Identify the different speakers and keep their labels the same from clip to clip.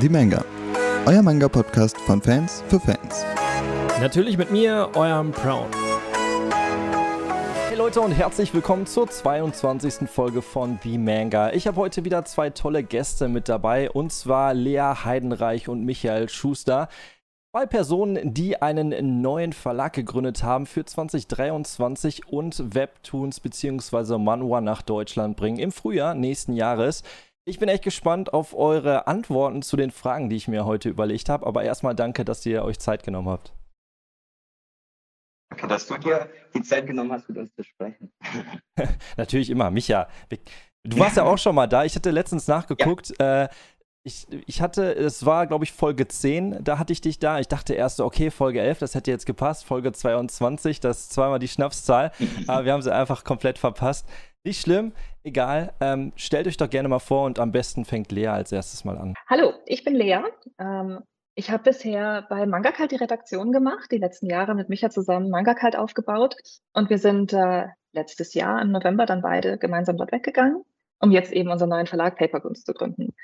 Speaker 1: The Manga, euer Manga-Podcast von Fans für Fans.
Speaker 2: Natürlich mit mir, eurem Brown. Hey Leute und herzlich willkommen zur 22. Folge von The Manga. Ich habe heute wieder zwei tolle Gäste mit dabei und zwar Lea Heidenreich und Michael Schuster. Zwei Personen, die einen neuen Verlag gegründet haben für 2023 und Webtoons bzw. Manhwa nach Deutschland bringen im Frühjahr nächsten Jahres. Ich bin echt gespannt auf eure Antworten zu den Fragen, die ich mir heute überlegt habe. Aber erstmal danke, dass ihr euch Zeit genommen habt.
Speaker 3: Danke, dass du dir die Zeit genommen hast, mit uns zu sprechen.
Speaker 2: Natürlich immer, Micha. Du warst ja auch schon mal da. Ich hatte letztens nachgeguckt. Ja. Äh, ich, ich hatte, es war, glaube ich, Folge 10, da hatte ich dich da. Ich dachte erst so, okay, Folge 11, das hätte jetzt gepasst. Folge 22, das ist zweimal die Schnapszahl. aber wir haben sie einfach komplett verpasst. Nicht schlimm, egal. Ähm, stellt euch doch gerne mal vor und am besten fängt Lea als erstes mal an.
Speaker 4: Hallo, ich bin Lea. Ähm, ich habe bisher bei Mangakalt die Redaktion gemacht, die letzten Jahre mit Micha zusammen Mangakalt aufgebaut. Und wir sind äh, letztes Jahr im November dann beide gemeinsam dort weggegangen, um jetzt eben unseren neuen Verlag Papertoons zu gründen.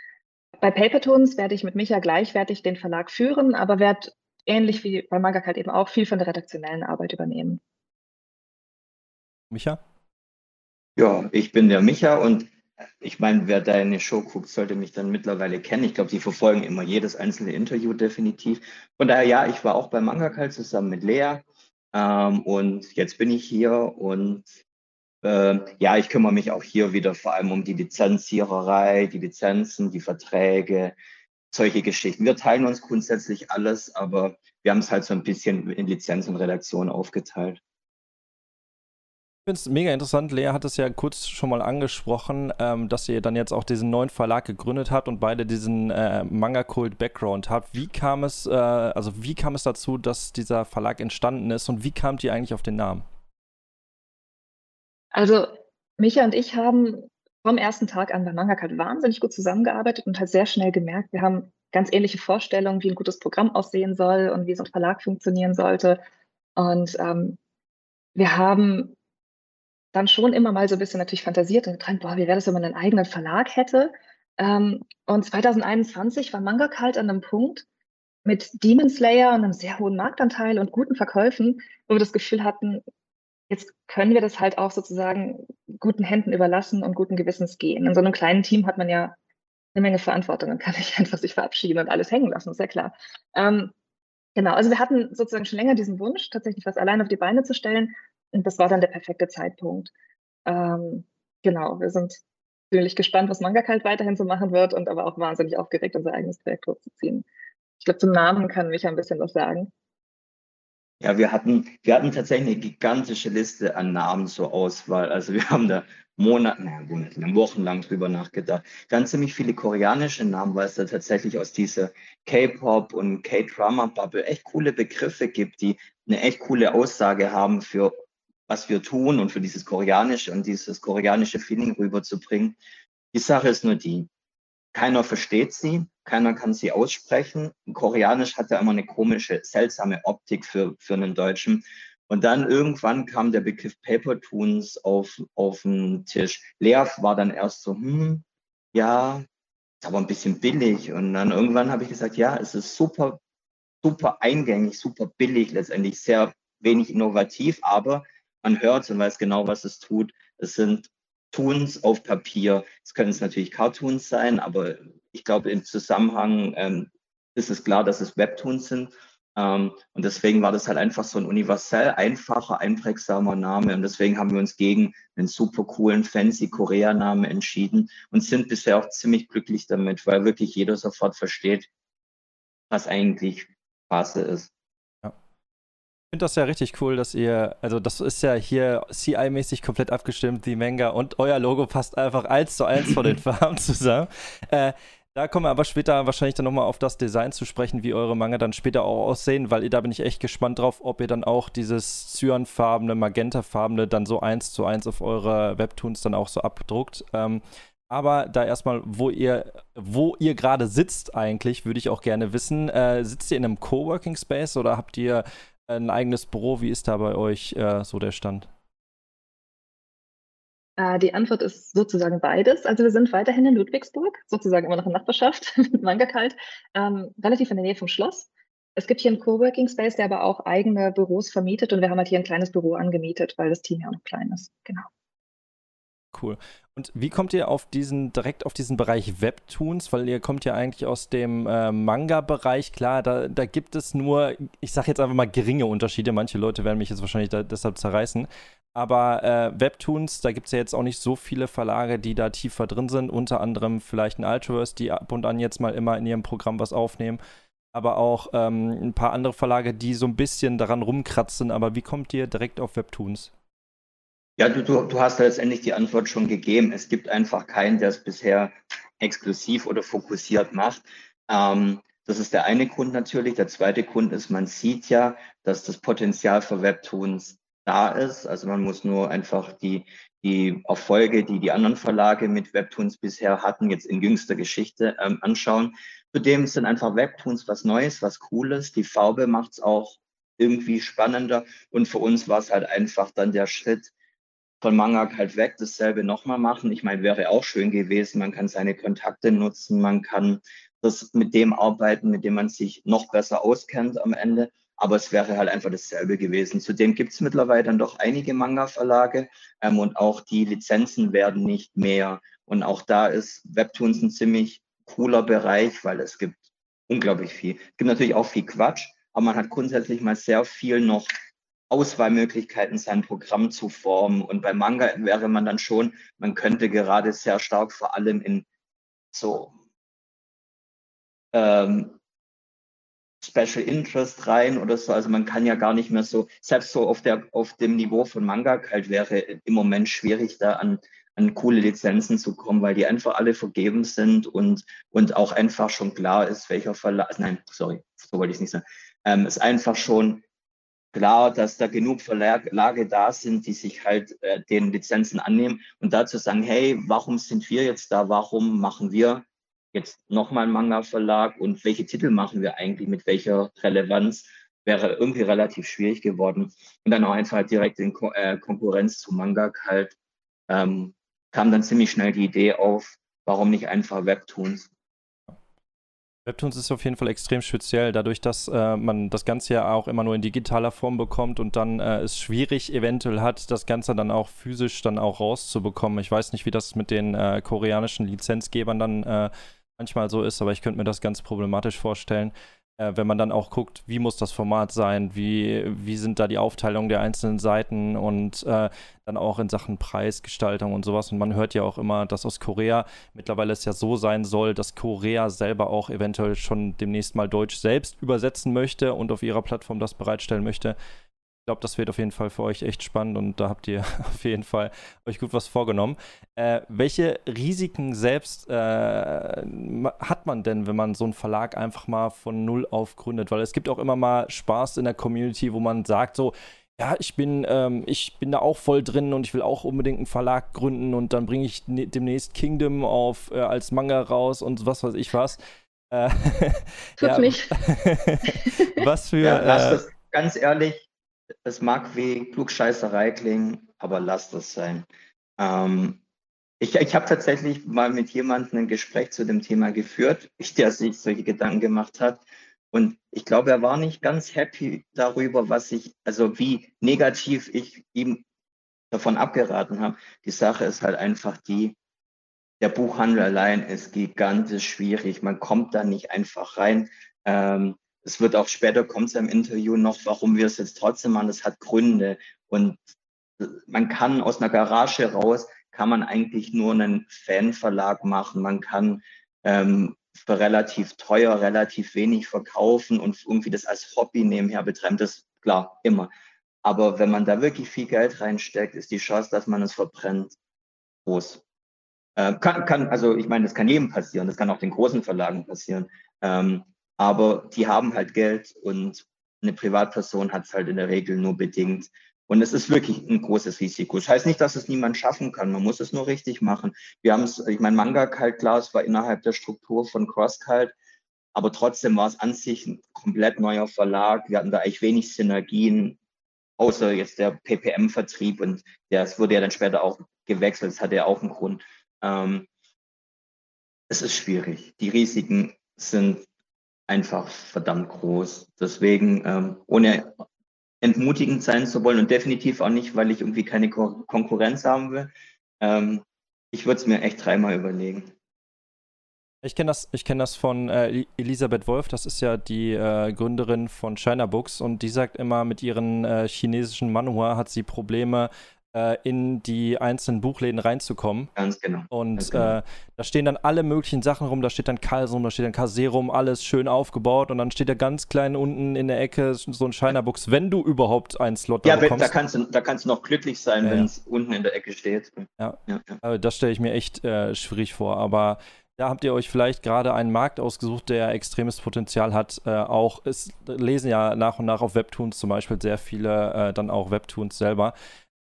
Speaker 4: Bei Papertoons werde ich mit Micha gleichwertig den Verlag führen, aber werde ähnlich wie bei Mangakalt eben auch viel von der redaktionellen Arbeit übernehmen.
Speaker 2: Micha?
Speaker 3: Ja, ich bin der Micha und ich meine, wer deine Show guckt, sollte mich dann mittlerweile kennen. Ich glaube, die verfolgen immer jedes einzelne Interview definitiv. Von daher, ja, ich war auch bei Mangakal zusammen mit Lea ähm, und jetzt bin ich hier und äh, ja, ich kümmere mich auch hier wieder vor allem um die Lizenziererei, die Lizenzen, die Verträge, solche Geschichten. Wir teilen uns grundsätzlich alles, aber wir haben es halt so ein bisschen in Lizenz und Redaktion aufgeteilt.
Speaker 2: Ich finde es mega interessant. Lea hat es ja kurz schon mal angesprochen, ähm, dass ihr dann jetzt auch diesen neuen Verlag gegründet habt und beide diesen äh, Manga-Kult-Background habt. Wie kam es, äh, also wie kam es dazu, dass dieser Verlag entstanden ist und wie kamt ihr eigentlich auf den Namen?
Speaker 4: Also Micha und ich haben vom ersten Tag an bei Manga Kult wahnsinnig gut zusammengearbeitet und halt sehr schnell gemerkt, wir haben ganz ähnliche Vorstellungen, wie ein gutes Programm aussehen soll und wie so ein Verlag funktionieren sollte. Und ähm, wir haben dann schon immer mal so ein bisschen natürlich fantasiert und geträumt, boah, wie wäre das, wenn man einen eigenen Verlag hätte? Ähm, und 2021 war Manga Kalt an einem Punkt mit Demon Slayer und einem sehr hohen Marktanteil und guten Verkäufen, wo wir das Gefühl hatten, jetzt können wir das halt auch sozusagen guten Händen überlassen und guten Gewissens gehen. In so einem kleinen Team hat man ja eine Menge Verantwortung und kann nicht einfach sich verabschieden und alles hängen lassen, ist ja klar. Ähm, genau, also wir hatten sozusagen schon länger diesen Wunsch, tatsächlich was allein auf die Beine zu stellen und das war dann der perfekte Zeitpunkt. Ähm, genau, wir sind ziemlich gespannt, was Manga Kalt weiterhin so machen wird und aber auch wahnsinnig aufgeregt, unser eigenes Projekt hochzuziehen. Ich glaube, zum Namen kann mich ein bisschen was sagen.
Speaker 3: Ja, wir hatten, wir hatten tatsächlich eine gigantische Liste an Namen zur Auswahl. Also wir haben da Monate, naja, wochenlang drüber nachgedacht. Ganz ziemlich viele koreanische Namen, weil es da tatsächlich aus dieser K-Pop und K-Drama-Bubble echt coole Begriffe gibt, die eine echt coole Aussage haben für was wir tun und für dieses koreanische und dieses koreanische Feeling rüberzubringen. Die Sache ist nur die, keiner versteht sie, keiner kann sie aussprechen. Koreanisch hat ja immer eine komische, seltsame Optik für, für einen Deutschen. Und dann irgendwann kam der Begriff Paper Toons auf, auf den Tisch. Lea war dann erst so, hm, ja, ist aber ein bisschen billig. Und dann irgendwann habe ich gesagt, ja, es ist super, super eingängig, super billig, letztendlich sehr wenig innovativ, aber man hört und weiß genau, was es tut. Es sind Toons auf Papier. Es können es natürlich Cartoons sein, aber ich glaube, im Zusammenhang ähm, ist es klar, dass es Webtoons sind. Ähm, und deswegen war das halt einfach so ein universell einfacher, einprägsamer Name. Und deswegen haben wir uns gegen einen super coolen, fancy Korea-Namen entschieden und sind bisher auch ziemlich glücklich damit, weil wirklich jeder sofort versteht, was eigentlich Phase ist
Speaker 2: finde das ja richtig cool, dass ihr, also das ist ja hier CI-mäßig komplett abgestimmt, die Manga und euer Logo passt einfach eins zu eins von den Farben zusammen. Äh, da kommen wir aber später wahrscheinlich dann nochmal auf das Design zu sprechen, wie eure Manga dann später auch aussehen, weil da bin ich echt gespannt drauf, ob ihr dann auch dieses cyanfarbene, magentafarbene dann so eins zu eins auf eure Webtoons dann auch so abdruckt. Ähm, aber da erstmal, wo ihr, wo ihr gerade sitzt eigentlich, würde ich auch gerne wissen. Äh, sitzt ihr in einem Coworking Space oder habt ihr ein eigenes Büro. Wie ist da bei euch äh, so der Stand?
Speaker 4: Äh, die Antwort ist sozusagen beides. Also wir sind weiterhin in Ludwigsburg, sozusagen immer noch in Nachbarschaft mit Manga kalt, ähm, relativ in der Nähe vom Schloss. Es gibt hier einen Coworking Space, der aber auch eigene Büros vermietet und wir haben halt hier ein kleines Büro angemietet, weil das Team ja auch noch klein ist. Genau.
Speaker 2: Cool. Und wie kommt ihr auf diesen, direkt auf diesen Bereich Webtoons? Weil ihr kommt ja eigentlich aus dem äh, Manga-Bereich. Klar, da, da gibt es nur, ich sage jetzt einfach mal geringe Unterschiede. Manche Leute werden mich jetzt wahrscheinlich da, deshalb zerreißen. Aber äh, Webtoons, da gibt es ja jetzt auch nicht so viele Verlage, die da tiefer drin sind. Unter anderem vielleicht ein Ultraverse, die ab und an jetzt mal immer in ihrem Programm was aufnehmen. Aber auch ähm, ein paar andere Verlage, die so ein bisschen daran rumkratzen. Aber wie kommt ihr direkt auf Webtoons?
Speaker 3: Ja, du, du, du hast letztendlich die Antwort schon gegeben. Es gibt einfach keinen, der es bisher exklusiv oder fokussiert macht. Ähm, das ist der eine Grund natürlich. Der zweite Grund ist, man sieht ja, dass das Potenzial für Webtoons da ist. Also man muss nur einfach die, die Erfolge, die die anderen Verlage mit Webtoons bisher hatten, jetzt in jüngster Geschichte ähm, anschauen. Zudem sind einfach Webtoons was Neues, was Cooles. Die Farbe macht es auch irgendwie spannender. Und für uns war es halt einfach dann der Schritt von Manga halt weg, dasselbe nochmal machen. Ich meine, wäre auch schön gewesen. Man kann seine Kontakte nutzen, man kann das mit dem arbeiten, mit dem man sich noch besser auskennt am Ende aber es wäre halt einfach dasselbe gewesen. Zudem gibt es mittlerweile dann doch einige Manga-Verlage ähm, und auch die Lizenzen werden nicht mehr. Und auch da ist Webtoons ein ziemlich cooler Bereich, weil es gibt unglaublich viel. Es gibt natürlich auch viel Quatsch, aber man hat grundsätzlich mal sehr viel noch Auswahlmöglichkeiten, sein Programm zu formen. Und bei Manga wäre man dann schon, man könnte gerade sehr stark vor allem in so ähm, Special Interest rein oder so. Also man kann ja gar nicht mehr so, selbst so auf, der, auf dem Niveau von Manga halt wäre im Moment schwierig, da an, an coole Lizenzen zu kommen, weil die einfach alle vergeben sind und, und auch einfach schon klar ist, welcher Verlag, nein, sorry, so wollte ich nicht sagen, ähm, ist einfach schon klar, dass da genug Verlage da sind, die sich halt äh, den Lizenzen annehmen und dazu sagen, hey, warum sind wir jetzt da, warum machen wir jetzt nochmal ein Manga-Verlag und welche Titel machen wir eigentlich mit welcher Relevanz, wäre irgendwie relativ schwierig geworden. Und dann auch einfach direkt in Ko äh, Konkurrenz zu Manga halt ähm, kam dann ziemlich schnell die Idee auf, warum nicht einfach Webtoons.
Speaker 2: Webtoons ist auf jeden Fall extrem speziell, dadurch, dass äh, man das Ganze ja auch immer nur in digitaler Form bekommt und dann äh, es schwierig eventuell hat, das Ganze dann auch physisch dann auch rauszubekommen. Ich weiß nicht, wie das mit den äh, koreanischen Lizenzgebern dann äh, manchmal so ist, aber ich könnte mir das ganz problematisch vorstellen, äh, wenn man dann auch guckt, wie muss das Format sein, wie, wie sind da die Aufteilungen der einzelnen Seiten und äh, dann auch in Sachen Preisgestaltung und sowas. Und man hört ja auch immer, dass aus Korea mittlerweile es ja so sein soll, dass Korea selber auch eventuell schon demnächst mal Deutsch selbst übersetzen möchte und auf ihrer Plattform das bereitstellen möchte glaube, das wird auf jeden Fall für euch echt spannend und da habt ihr auf jeden Fall euch gut was vorgenommen. Äh, welche Risiken selbst äh, hat man denn, wenn man so einen Verlag einfach mal von Null auf gründet? Weil es gibt auch immer mal Spaß in der Community, wo man sagt so, ja, ich bin, ähm, ich bin da auch voll drin und ich will auch unbedingt einen Verlag gründen und dann bringe ich ne demnächst Kingdom auf äh, als Manga raus und was weiß ich was. Äh,
Speaker 4: Tut ja, nicht.
Speaker 2: was für.
Speaker 3: Ja, lass äh, das ganz ehrlich, es mag wie Klugscheißerei klingen, aber lasst das sein. Ähm, ich ich habe tatsächlich mal mit jemandem ein Gespräch zu dem Thema geführt, der sich solche Gedanken gemacht hat. Und ich glaube, er war nicht ganz happy darüber, was ich, also wie negativ ich ihm davon abgeraten habe. Die Sache ist halt einfach die, der Buchhandel allein ist gigantisch schwierig. Man kommt da nicht einfach rein. Ähm, es wird auch später, kommt es im Interview noch, warum wir es jetzt trotzdem machen. Das hat Gründe. Und man kann aus einer Garage raus, kann man eigentlich nur einen Fanverlag machen. Man kann ähm, für relativ teuer, relativ wenig verkaufen und irgendwie das als Hobby nebenher betreiben. Das ist klar, immer. Aber wenn man da wirklich viel Geld reinsteckt, ist die Chance, dass man es verbrennt, groß. Äh, kann, kann, also ich meine, das kann jedem passieren, das kann auch den großen Verlagen passieren. Ähm, aber die haben halt Geld und eine Privatperson hat es halt in der Regel nur bedingt. Und es ist wirklich ein großes Risiko. Das heißt nicht, dass es niemand schaffen kann. Man muss es nur richtig machen. Wir haben es, ich meine, Manga Kalt klar, war innerhalb der Struktur von Crosskalt, aber trotzdem war es an sich ein komplett neuer Verlag. Wir hatten da eigentlich wenig Synergien, außer jetzt der PPM-Vertrieb und das wurde ja dann später auch gewechselt. Das hatte ja auch einen Grund. Ähm, es ist schwierig. Die Risiken sind einfach verdammt groß. Deswegen, ähm, ohne entmutigend sein zu wollen und definitiv auch nicht, weil ich irgendwie keine Ko Konkurrenz haben will, ähm, ich würde es mir echt dreimal überlegen.
Speaker 2: Ich kenne das, kenn das von äh, Elisabeth Wolf, das ist ja die äh, Gründerin von China Books und die sagt immer, mit ihren äh, chinesischen Manhua hat sie Probleme, äh, in die einzelnen Buchläden reinzukommen.
Speaker 3: Ganz genau.
Speaker 2: Und
Speaker 3: Ganz genau.
Speaker 2: Äh, da stehen dann alle möglichen Sachen rum, da steht dann Kalsum, da steht dann Kaserum, alles schön aufgebaut und dann steht da ganz klein unten in der Ecke so ein Books, wenn du überhaupt einen Slot
Speaker 3: ja, bekommst. Ja, da kannst, du, da kannst du noch glücklich sein, ja, wenn es unten in der Ecke steht.
Speaker 2: Ja, ja, ja. Also das stelle ich mir echt äh, schwierig vor, aber da habt ihr euch vielleicht gerade einen Markt ausgesucht, der extremes Potenzial hat. Äh, auch es lesen ja nach und nach auf Webtoons zum Beispiel sehr viele äh, dann auch Webtoons selber,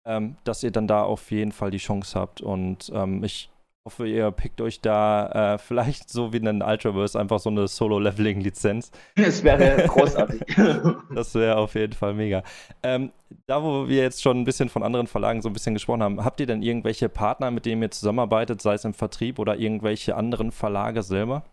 Speaker 2: ähm, dass ihr dann da auf jeden Fall die Chance habt. Und ähm, ich hoffe, ihr pickt euch da äh, vielleicht so wie einen Ultraverse einfach so eine Solo-Leveling-Lizenz.
Speaker 3: Das wäre großartig.
Speaker 2: das wäre auf jeden Fall mega. Ähm, da, wo wir jetzt schon ein bisschen von anderen Verlagen so ein bisschen gesprochen haben, habt ihr denn irgendwelche Partner, mit denen ihr zusammenarbeitet, sei es im Vertrieb oder irgendwelche anderen Verlage selber?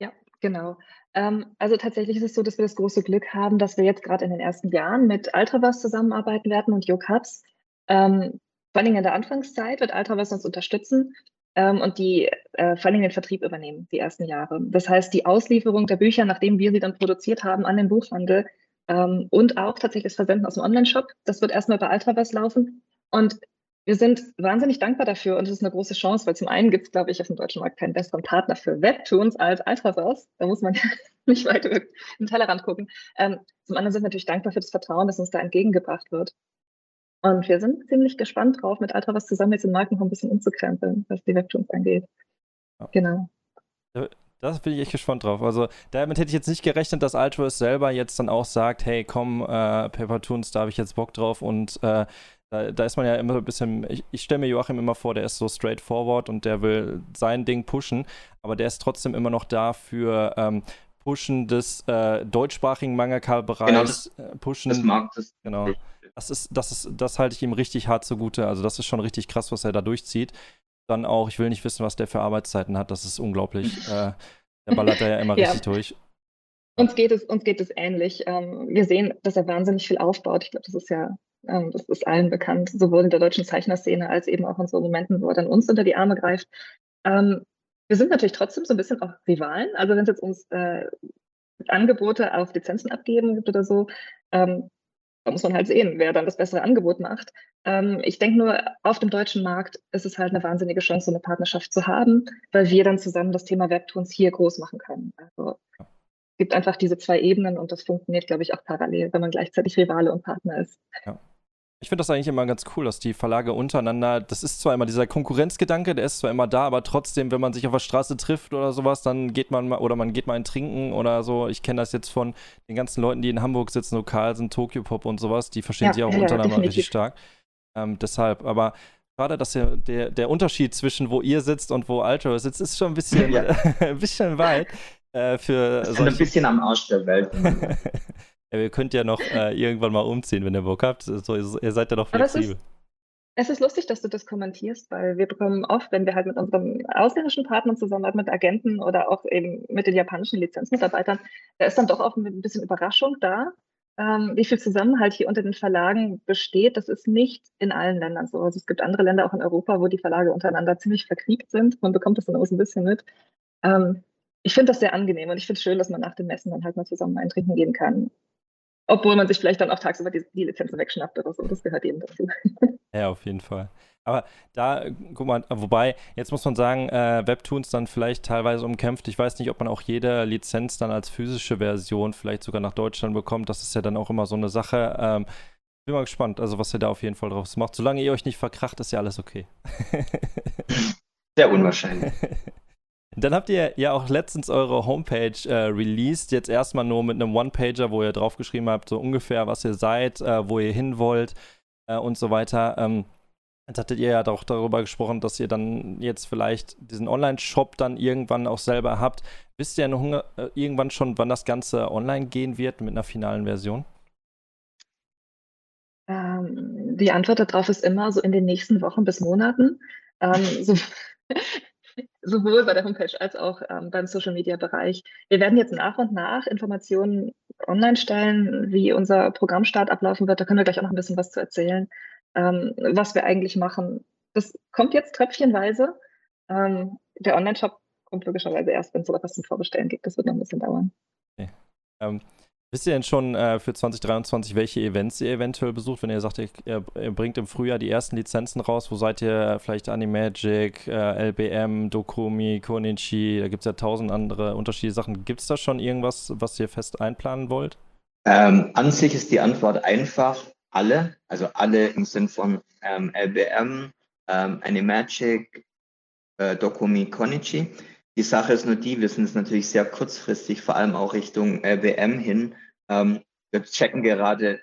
Speaker 4: Ja, genau. Ähm, also tatsächlich ist es so, dass wir das große Glück haben, dass wir jetzt gerade in den ersten Jahren mit Ultraverse zusammenarbeiten werden und YoCups. Ähm, vor allem in der Anfangszeit wird Ultraverse uns unterstützen ähm, und die äh, vor allem den Vertrieb übernehmen, die ersten Jahre. Das heißt, die Auslieferung der Bücher, nachdem wir sie dann produziert haben, an den Buchhandel ähm, und auch tatsächlich das Versenden aus dem Online-Shop, das wird erstmal bei Ultraverse laufen. Und wir sind wahnsinnig dankbar dafür und es ist eine große Chance, weil zum einen gibt es, glaube ich, auf dem deutschen Markt keinen besseren Partner für Webtoons als Ultraverse. Da muss man ja nicht weiter den Tellerrand gucken. Ähm, zum anderen sind wir natürlich dankbar für das Vertrauen, das uns da entgegengebracht wird. Und wir sind ziemlich gespannt drauf, mit Altra was zusammen jetzt den Marken noch ein bisschen umzukrempeln, was die Webtoons angeht. Ja. Genau.
Speaker 2: Das bin ich echt gespannt drauf. Also damit hätte ich jetzt nicht gerechnet, dass Altruist selber jetzt dann auch sagt, hey komm, äh, Papertoons, da habe ich jetzt Bock drauf und äh, da, da, ist man ja immer ein bisschen, ich, ich stelle mir Joachim immer vor, der ist so straightforward und der will sein Ding pushen, aber der ist trotzdem immer noch da für ähm, Pushen des äh, deutschsprachigen Mangaka-Bereichs.
Speaker 3: Genau, das, äh, pushen, des Marktes.
Speaker 2: Genau das ist, das ist, das halte ich ihm richtig hart zugute. Also das ist schon richtig krass, was er da durchzieht. Dann auch, ich will nicht wissen, was der für Arbeitszeiten hat. Das ist unglaublich. äh, der ballert da ja immer ja. richtig durch.
Speaker 4: Uns geht es, uns geht es ähnlich. Ähm, wir sehen, dass er wahnsinnig viel aufbaut. Ich glaube, das ist ja, das ist allen bekannt, sowohl in der deutschen Zeichnerszene als eben auch in so Momenten, wo er dann uns unter die Arme greift. Ähm, wir sind natürlich trotzdem so ein bisschen auch Rivalen. Also wenn es jetzt uns äh, Angebote auf Lizenzen abgeben gibt oder so, ähm, da muss man halt sehen, wer dann das bessere Angebot macht. Ähm, ich denke nur, auf dem deutschen Markt ist es halt eine wahnsinnige Chance, so eine Partnerschaft zu haben, weil wir dann zusammen das Thema Webtoons hier groß machen können. Also es gibt einfach diese zwei Ebenen und das funktioniert, glaube ich, auch parallel, wenn man gleichzeitig Rivale und Partner ist.
Speaker 2: Ja. Ich finde das eigentlich immer ganz cool, dass die Verlage untereinander, das ist zwar immer dieser Konkurrenzgedanke, der ist zwar immer da, aber trotzdem, wenn man sich auf der Straße trifft oder sowas, dann geht man mal, oder man geht mal ein Trinken oder so. Ich kenne das jetzt von den ganzen Leuten, die in Hamburg sitzen, lokal sind, Tokyo Pop und sowas, die verstehen ja, sich auch ja, untereinander definitiv. richtig stark. Ähm, deshalb, aber gerade, dass der, der, der Unterschied zwischen wo ihr sitzt und wo Alto sitzt, ist schon ein bisschen, ja. ein bisschen weit. Äh, für
Speaker 3: das ist ein bisschen am Arsch der Welt.
Speaker 2: Ihr könnt ja noch äh, irgendwann mal umziehen, wenn ihr Bock habt. So, ihr seid ja noch flexibel.
Speaker 4: Es ist lustig, dass du das kommentierst, weil wir bekommen oft, wenn wir halt mit unseren ausländischen Partnern zusammenarbeiten, mit Agenten oder auch eben mit den japanischen Lizenzmitarbeitern, da ist dann doch auch ein bisschen Überraschung da, ähm, wie viel Zusammenhalt hier unter den Verlagen besteht. Das ist nicht in allen Ländern so. Also es gibt andere Länder auch in Europa, wo die Verlage untereinander ziemlich verkriegt sind. Man bekommt das dann auch so ein bisschen mit. Ähm, ich finde das sehr angenehm und ich finde es schön, dass man nach dem Messen dann halt mal zusammen eintrinken gehen kann. Obwohl man sich vielleicht dann auch tagsüber die, die Lizenzen wegschnappt oder so. Das gehört eben dazu.
Speaker 2: Ja, auf jeden Fall. Aber da, guck mal, wobei, jetzt muss man sagen, äh, Webtoons dann vielleicht teilweise umkämpft. Ich weiß nicht, ob man auch jede Lizenz dann als physische Version vielleicht sogar nach Deutschland bekommt. Das ist ja dann auch immer so eine Sache. Ähm, bin mal gespannt, also was ihr da auf jeden Fall draus macht. Solange ihr euch nicht verkracht, ist ja alles okay.
Speaker 3: Sehr unwahrscheinlich.
Speaker 2: Dann habt ihr ja auch letztens eure Homepage äh, released. Jetzt erstmal nur mit einem One-Pager, wo ihr draufgeschrieben habt, so ungefähr, was ihr seid, äh, wo ihr hin wollt äh, und so weiter. Ähm, jetzt hattet ihr ja auch darüber gesprochen, dass ihr dann jetzt vielleicht diesen Online-Shop dann irgendwann auch selber habt. Wisst ihr noch äh, irgendwann schon, wann das Ganze online gehen wird mit einer finalen Version?
Speaker 4: Ähm, Die Antwort darauf ist immer so in den nächsten Wochen bis Monaten. Ähm, so, sowohl bei der Homepage als auch ähm, beim Social-Media-Bereich. Wir werden jetzt nach und nach Informationen online stellen, wie unser Programmstart ablaufen wird. Da können wir gleich auch noch ein bisschen was zu erzählen, ähm, was wir eigentlich machen. Das kommt jetzt tröpfchenweise. Ähm, der Online-Shop kommt logischerweise erst, wenn es so etwas zum Vorbestellen gibt. Das wird noch ein bisschen dauern.
Speaker 2: Okay. Wisst ihr denn schon äh, für 2023, welche Events ihr eventuell besucht? Wenn ihr sagt, ihr, ihr, bringt im Frühjahr die ersten Lizenzen raus, wo seid ihr? Vielleicht Animagic, äh, LBM, Dokumi, Konichi, da gibt es ja tausend andere unterschiedliche Sachen. Gibt es da schon irgendwas, was ihr fest einplanen wollt?
Speaker 3: Ähm, an sich ist die Antwort einfach alle, also alle im Sinn von ähm, LBM, ähm, Animagic, äh, Dokumi, Konichi. Die Sache ist nur die, wir sind es natürlich sehr kurzfristig, vor allem auch Richtung LBM hin. Ähm, wir checken gerade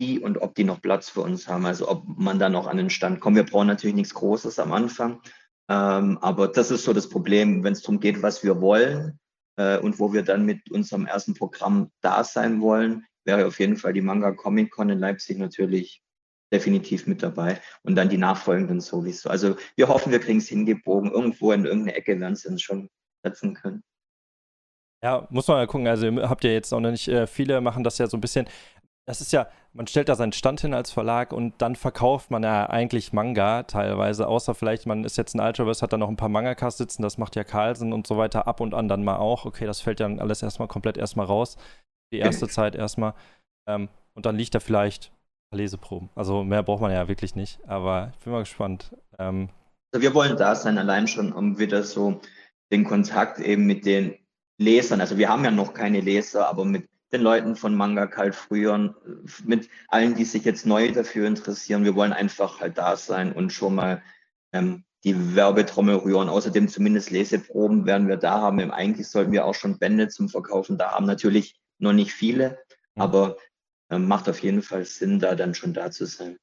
Speaker 3: die und ob die noch Platz für uns haben, also ob man da noch an den Stand kommt. Wir brauchen natürlich nichts Großes am Anfang, ähm, aber das ist so das Problem, wenn es darum geht, was wir wollen äh, und wo wir dann mit unserem ersten Programm da sein wollen, wäre auf jeden Fall die Manga Comic Con in Leipzig natürlich definitiv mit dabei und dann die nachfolgenden sowieso. Also wir hoffen, wir kriegen es hingebogen. Irgendwo in irgendeine Ecke werden sie uns schon setzen können.
Speaker 2: Ja, muss man mal gucken. Also habt ihr jetzt auch noch nicht, äh, viele machen das ja so ein bisschen. Das ist ja, man stellt da seinen Stand hin als Verlag und dann verkauft man ja eigentlich Manga teilweise, außer vielleicht, man ist jetzt ein Ultraverse, hat da noch ein paar Mangakas sitzen, das macht ja Carlsen und so weiter ab und an dann mal auch. Okay, das fällt dann alles erstmal komplett erstmal raus. Die erste Zeit erstmal. Ähm, und dann liegt da vielleicht Leseproben. Also mehr braucht man ja wirklich nicht, aber ich bin mal gespannt. Ähm,
Speaker 3: wir wollen da sein, allein schon, um wieder so den Kontakt eben mit den Lesern, also wir haben ja noch keine Leser, aber mit den Leuten von Manga Kalt früher, mit allen, die sich jetzt neu dafür interessieren, wir wollen einfach halt da sein und schon mal ähm, die Werbetrommel rühren. Außerdem zumindest Leseproben werden wir da haben. Eigentlich sollten wir auch schon Bände zum Verkaufen da haben. Natürlich noch nicht viele, mhm. aber ähm, macht auf jeden Fall Sinn, da dann schon da zu sein.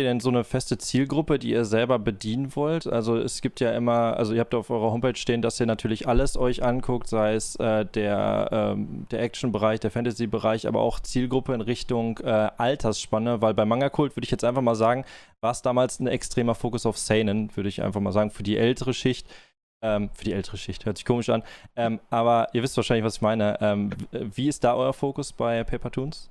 Speaker 2: Ihr denn so eine feste Zielgruppe, die ihr selber bedienen wollt? Also es gibt ja immer, also ihr habt auf eurer Homepage stehen, dass ihr natürlich alles euch anguckt, sei es äh, der, ähm, der Action-Bereich, der Fantasy-Bereich, aber auch Zielgruppe in Richtung äh, Altersspanne, weil bei Manga Kult würde ich jetzt einfach mal sagen, war es damals ein extremer Fokus auf Seinen, würde ich einfach mal sagen, für die ältere Schicht. Ähm, für die ältere Schicht, hört sich komisch an. Ähm, aber ihr wisst wahrscheinlich, was ich meine. Ähm, wie ist da euer Fokus bei Paper Toons?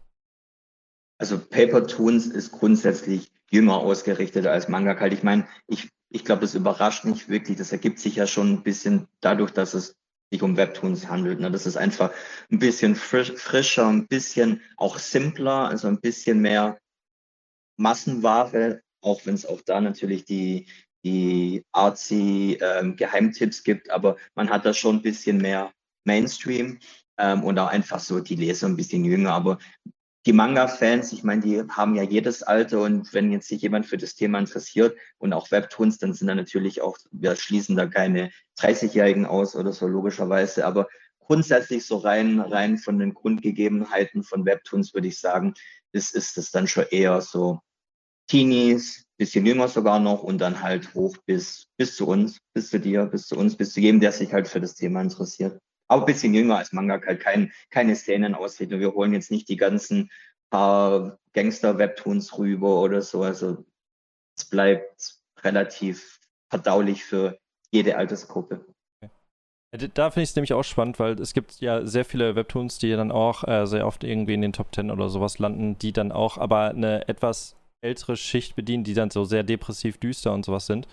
Speaker 3: Also Paper Toons ist grundsätzlich jünger ausgerichtet als Manga Kalt. Ich meine, ich, ich glaube, das überrascht nicht wirklich. Das ergibt sich ja schon ein bisschen dadurch, dass es sich um Webtoons handelt. Ne? Das ist einfach ein bisschen frisch, frischer, ein bisschen auch simpler, also ein bisschen mehr Massenware, auch wenn es auch da natürlich die, die artsy ähm, Geheimtipps gibt, aber man hat da schon ein bisschen mehr Mainstream ähm, und auch einfach so die Leser ein bisschen jünger. Aber die Manga-Fans, ich meine, die haben ja jedes Alter und wenn jetzt sich jemand für das Thema interessiert und auch Webtoons, dann sind da natürlich auch, wir schließen da keine 30-Jährigen aus oder so logischerweise, aber grundsätzlich so rein, rein von den Grundgegebenheiten von Webtoons würde ich sagen, ist, ist es dann schon eher so Teenies, bisschen jünger sogar noch und dann halt hoch bis, bis zu uns, bis zu dir, bis zu uns, bis zu jedem, der sich halt für das Thema interessiert. Aber ein bisschen jünger als Manga, halt kein, keine Szenen aussieht. Und wir holen jetzt nicht die ganzen paar Gangster-Webtoons rüber oder so. Also es bleibt relativ verdaulich für jede Altersgruppe.
Speaker 2: Da finde ich es nämlich auch spannend, weil es gibt ja sehr viele Webtoons, die dann auch äh, sehr oft irgendwie in den Top Ten oder sowas landen, die dann auch aber eine etwas ältere Schicht bedienen, die dann so sehr depressiv düster und sowas sind,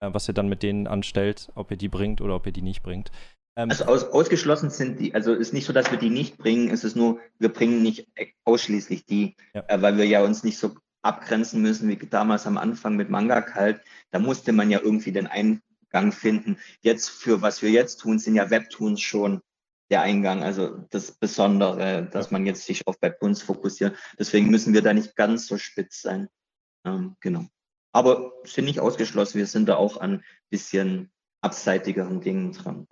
Speaker 2: äh, was ihr dann mit denen anstellt, ob ihr die bringt oder ob ihr die nicht bringt.
Speaker 3: Ähm, also aus, ausgeschlossen sind die, also ist nicht so, dass wir die nicht bringen, es ist nur, wir bringen nicht ausschließlich die, ja. äh, weil wir ja uns nicht so abgrenzen müssen wie damals am Anfang mit Manga kalt. Da musste man ja irgendwie den Eingang finden. Jetzt für was wir jetzt tun, sind ja Webtoons schon der Eingang, also das Besondere, dass man jetzt sich auf Webtoons fokussiert. Deswegen müssen wir da nicht ganz so spitz sein. Ähm, genau. Aber sind nicht ausgeschlossen, wir sind da auch an bisschen abseitigeren Dingen dran.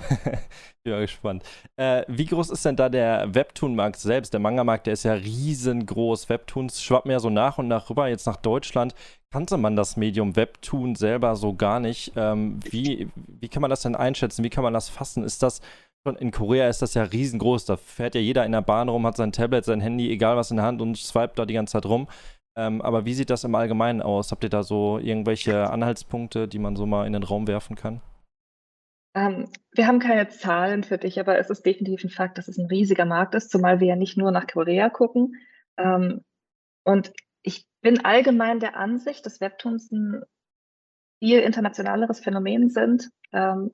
Speaker 2: ja, gespannt. Äh, wie groß ist denn da der Webtoon-Markt selbst? Der Manga-Markt, der ist ja riesengroß. Webtoons schwappen ja so nach und nach rüber. Jetzt nach Deutschland kannte man das Medium Webtoon selber so gar nicht. Ähm, wie, wie kann man das denn einschätzen? Wie kann man das fassen? Ist das schon in Korea ist das ja riesengroß. Da fährt ja jeder in der Bahn rum, hat sein Tablet, sein Handy, egal was in der Hand und swipet da die ganze Zeit rum. Ähm, aber wie sieht das im Allgemeinen aus? Habt ihr da so irgendwelche Anhaltspunkte, die man so mal in den Raum werfen kann?
Speaker 4: Ähm, wir haben keine Zahlen für dich, aber es ist definitiv ein Fakt, dass es ein riesiger Markt ist, zumal wir ja nicht nur nach Korea gucken. Ähm, und ich bin allgemein der Ansicht, dass Webtoons ein viel internationaleres Phänomen sind ähm,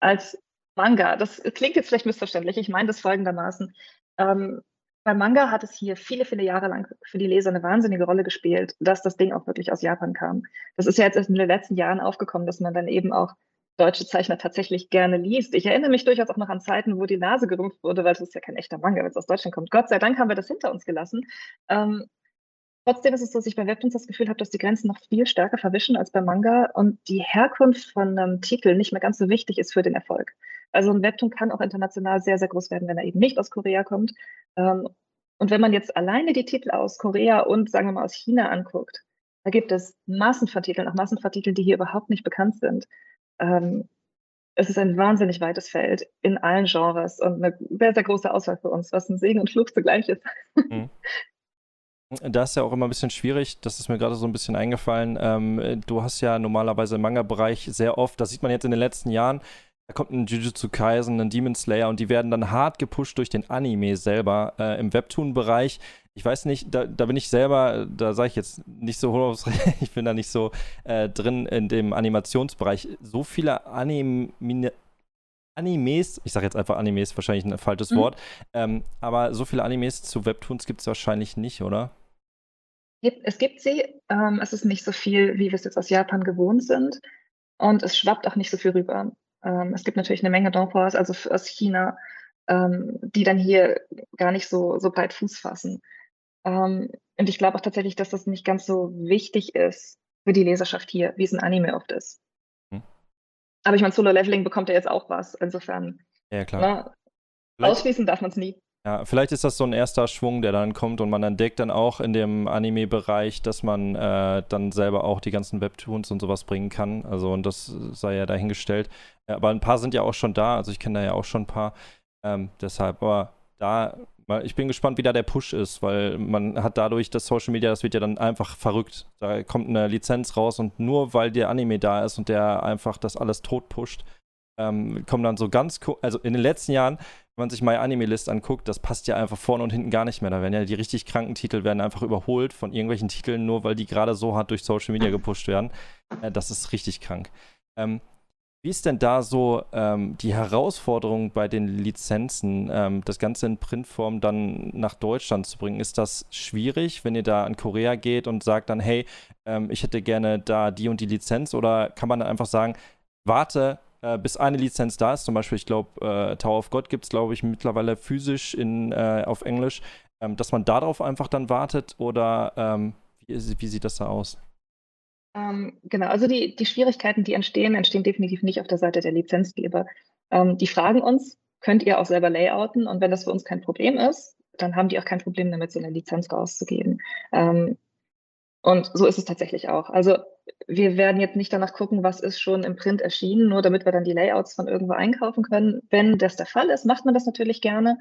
Speaker 4: als Manga. Das klingt jetzt vielleicht missverständlich. Ich meine das folgendermaßen. Ähm, bei Manga hat es hier viele, viele Jahre lang für die Leser eine wahnsinnige Rolle gespielt, dass das Ding auch wirklich aus Japan kam. Das ist ja jetzt in den letzten Jahren aufgekommen, dass man dann eben auch deutsche Zeichner tatsächlich gerne liest. Ich erinnere mich durchaus auch noch an Zeiten, wo die Nase gerümpft wurde, weil es ist ja kein echter Manga, wenn es aus Deutschland kommt. Gott sei Dank haben wir das hinter uns gelassen. Ähm, trotzdem ist es so, dass ich bei Webtoons das Gefühl habe, dass die Grenzen noch viel stärker verwischen als bei Manga und die Herkunft von einem Titel nicht mehr ganz so wichtig ist für den Erfolg. Also ein Webtoon kann auch international sehr, sehr groß werden, wenn er eben nicht aus Korea kommt. Ähm, und wenn man jetzt alleine die Titel aus Korea und sagen wir mal aus China anguckt, da gibt es Massen von Titeln, auch Massen von Titeln, die hier überhaupt nicht bekannt sind. Ähm, es ist ein wahnsinnig weites Feld in allen Genres und eine sehr, sehr große Auswahl für uns, was ein Segen und Fluch zugleich ist. Mhm.
Speaker 2: Da ist ja auch immer ein bisschen schwierig, das ist mir gerade so ein bisschen eingefallen. Ähm, du hast ja normalerweise im Manga-Bereich sehr oft, das sieht man jetzt in den letzten Jahren, da kommt ein Jujutsu Kaisen, ein Demon Slayer und die werden dann hart gepusht durch den Anime selber äh, im Webtoon-Bereich. Ich weiß nicht, da, da bin ich selber, da sage ich jetzt nicht so, ich bin da nicht so äh, drin in dem Animationsbereich. So viele Anime, Animes, ich sage jetzt einfach Animes, wahrscheinlich ein falsches mhm. Wort, ähm, aber so viele Animes zu Webtoons gibt es wahrscheinlich nicht, oder?
Speaker 4: Es gibt sie, ähm, es ist nicht so viel, wie wir es jetzt aus Japan gewohnt sind und es schwappt auch nicht so viel rüber. Ähm, es gibt natürlich eine Menge Donghors, also aus China, ähm, die dann hier gar nicht so, so breit Fuß fassen. Ähm, und ich glaube auch tatsächlich, dass das nicht ganz so wichtig ist für die Leserschaft hier, wie es ein Anime oft ist. Hm. Aber ich meine, Solo-Leveling bekommt ja jetzt auch was. Insofern.
Speaker 2: Ja, klar.
Speaker 4: Ne, ausschließen darf man es nie.
Speaker 2: Ja, vielleicht ist das so ein erster Schwung, der dann kommt und man entdeckt dann auch in dem Anime-Bereich, dass man äh, dann selber auch die ganzen Webtoons und sowas bringen kann. Also, und das sei ja dahingestellt. Aber ein paar sind ja auch schon da, also ich kenne da ja auch schon ein paar. Ähm, deshalb, aber da, ich bin gespannt, wie da der Push ist, weil man hat dadurch, dass Social Media, das wird ja dann einfach verrückt. Da kommt eine Lizenz raus und nur weil der Anime da ist und der einfach das alles tot pusht, ähm, kommen dann so ganz, also in den letzten Jahren wenn man sich My Anime List anguckt, das passt ja einfach vorne und hinten gar nicht mehr. Da werden ja die richtig kranken Titel werden einfach überholt von irgendwelchen Titeln, nur weil die gerade so hart durch Social Media gepusht werden. Äh, das ist richtig krank. Ähm, wie ist denn da so ähm, die Herausforderung bei den Lizenzen, ähm, das Ganze in Printform dann nach Deutschland zu bringen? Ist das schwierig, wenn ihr da an Korea geht und sagt dann, hey, ähm, ich hätte gerne da die und die Lizenz? Oder kann man dann einfach sagen, warte, äh, bis eine Lizenz da ist. Zum Beispiel, ich glaube, äh, Tower of God gibt es, glaube ich, mittlerweile physisch in, äh, auf Englisch, ähm, dass man darauf einfach dann wartet oder ähm, wie, wie, sieht das da aus?
Speaker 4: Ähm, genau, also die, die Schwierigkeiten, die entstehen, entstehen definitiv nicht auf der Seite der Lizenzgeber. Ähm, die fragen uns, könnt ihr auch selber layouten? Und wenn das für uns kein Problem ist, dann haben die auch kein Problem damit, so eine Lizenz rauszugeben. Ähm, und so ist es tatsächlich auch. Also wir werden jetzt nicht danach gucken, was ist schon im Print erschienen, nur damit wir dann die Layouts von irgendwo einkaufen können. Wenn das der Fall ist, macht man das natürlich gerne,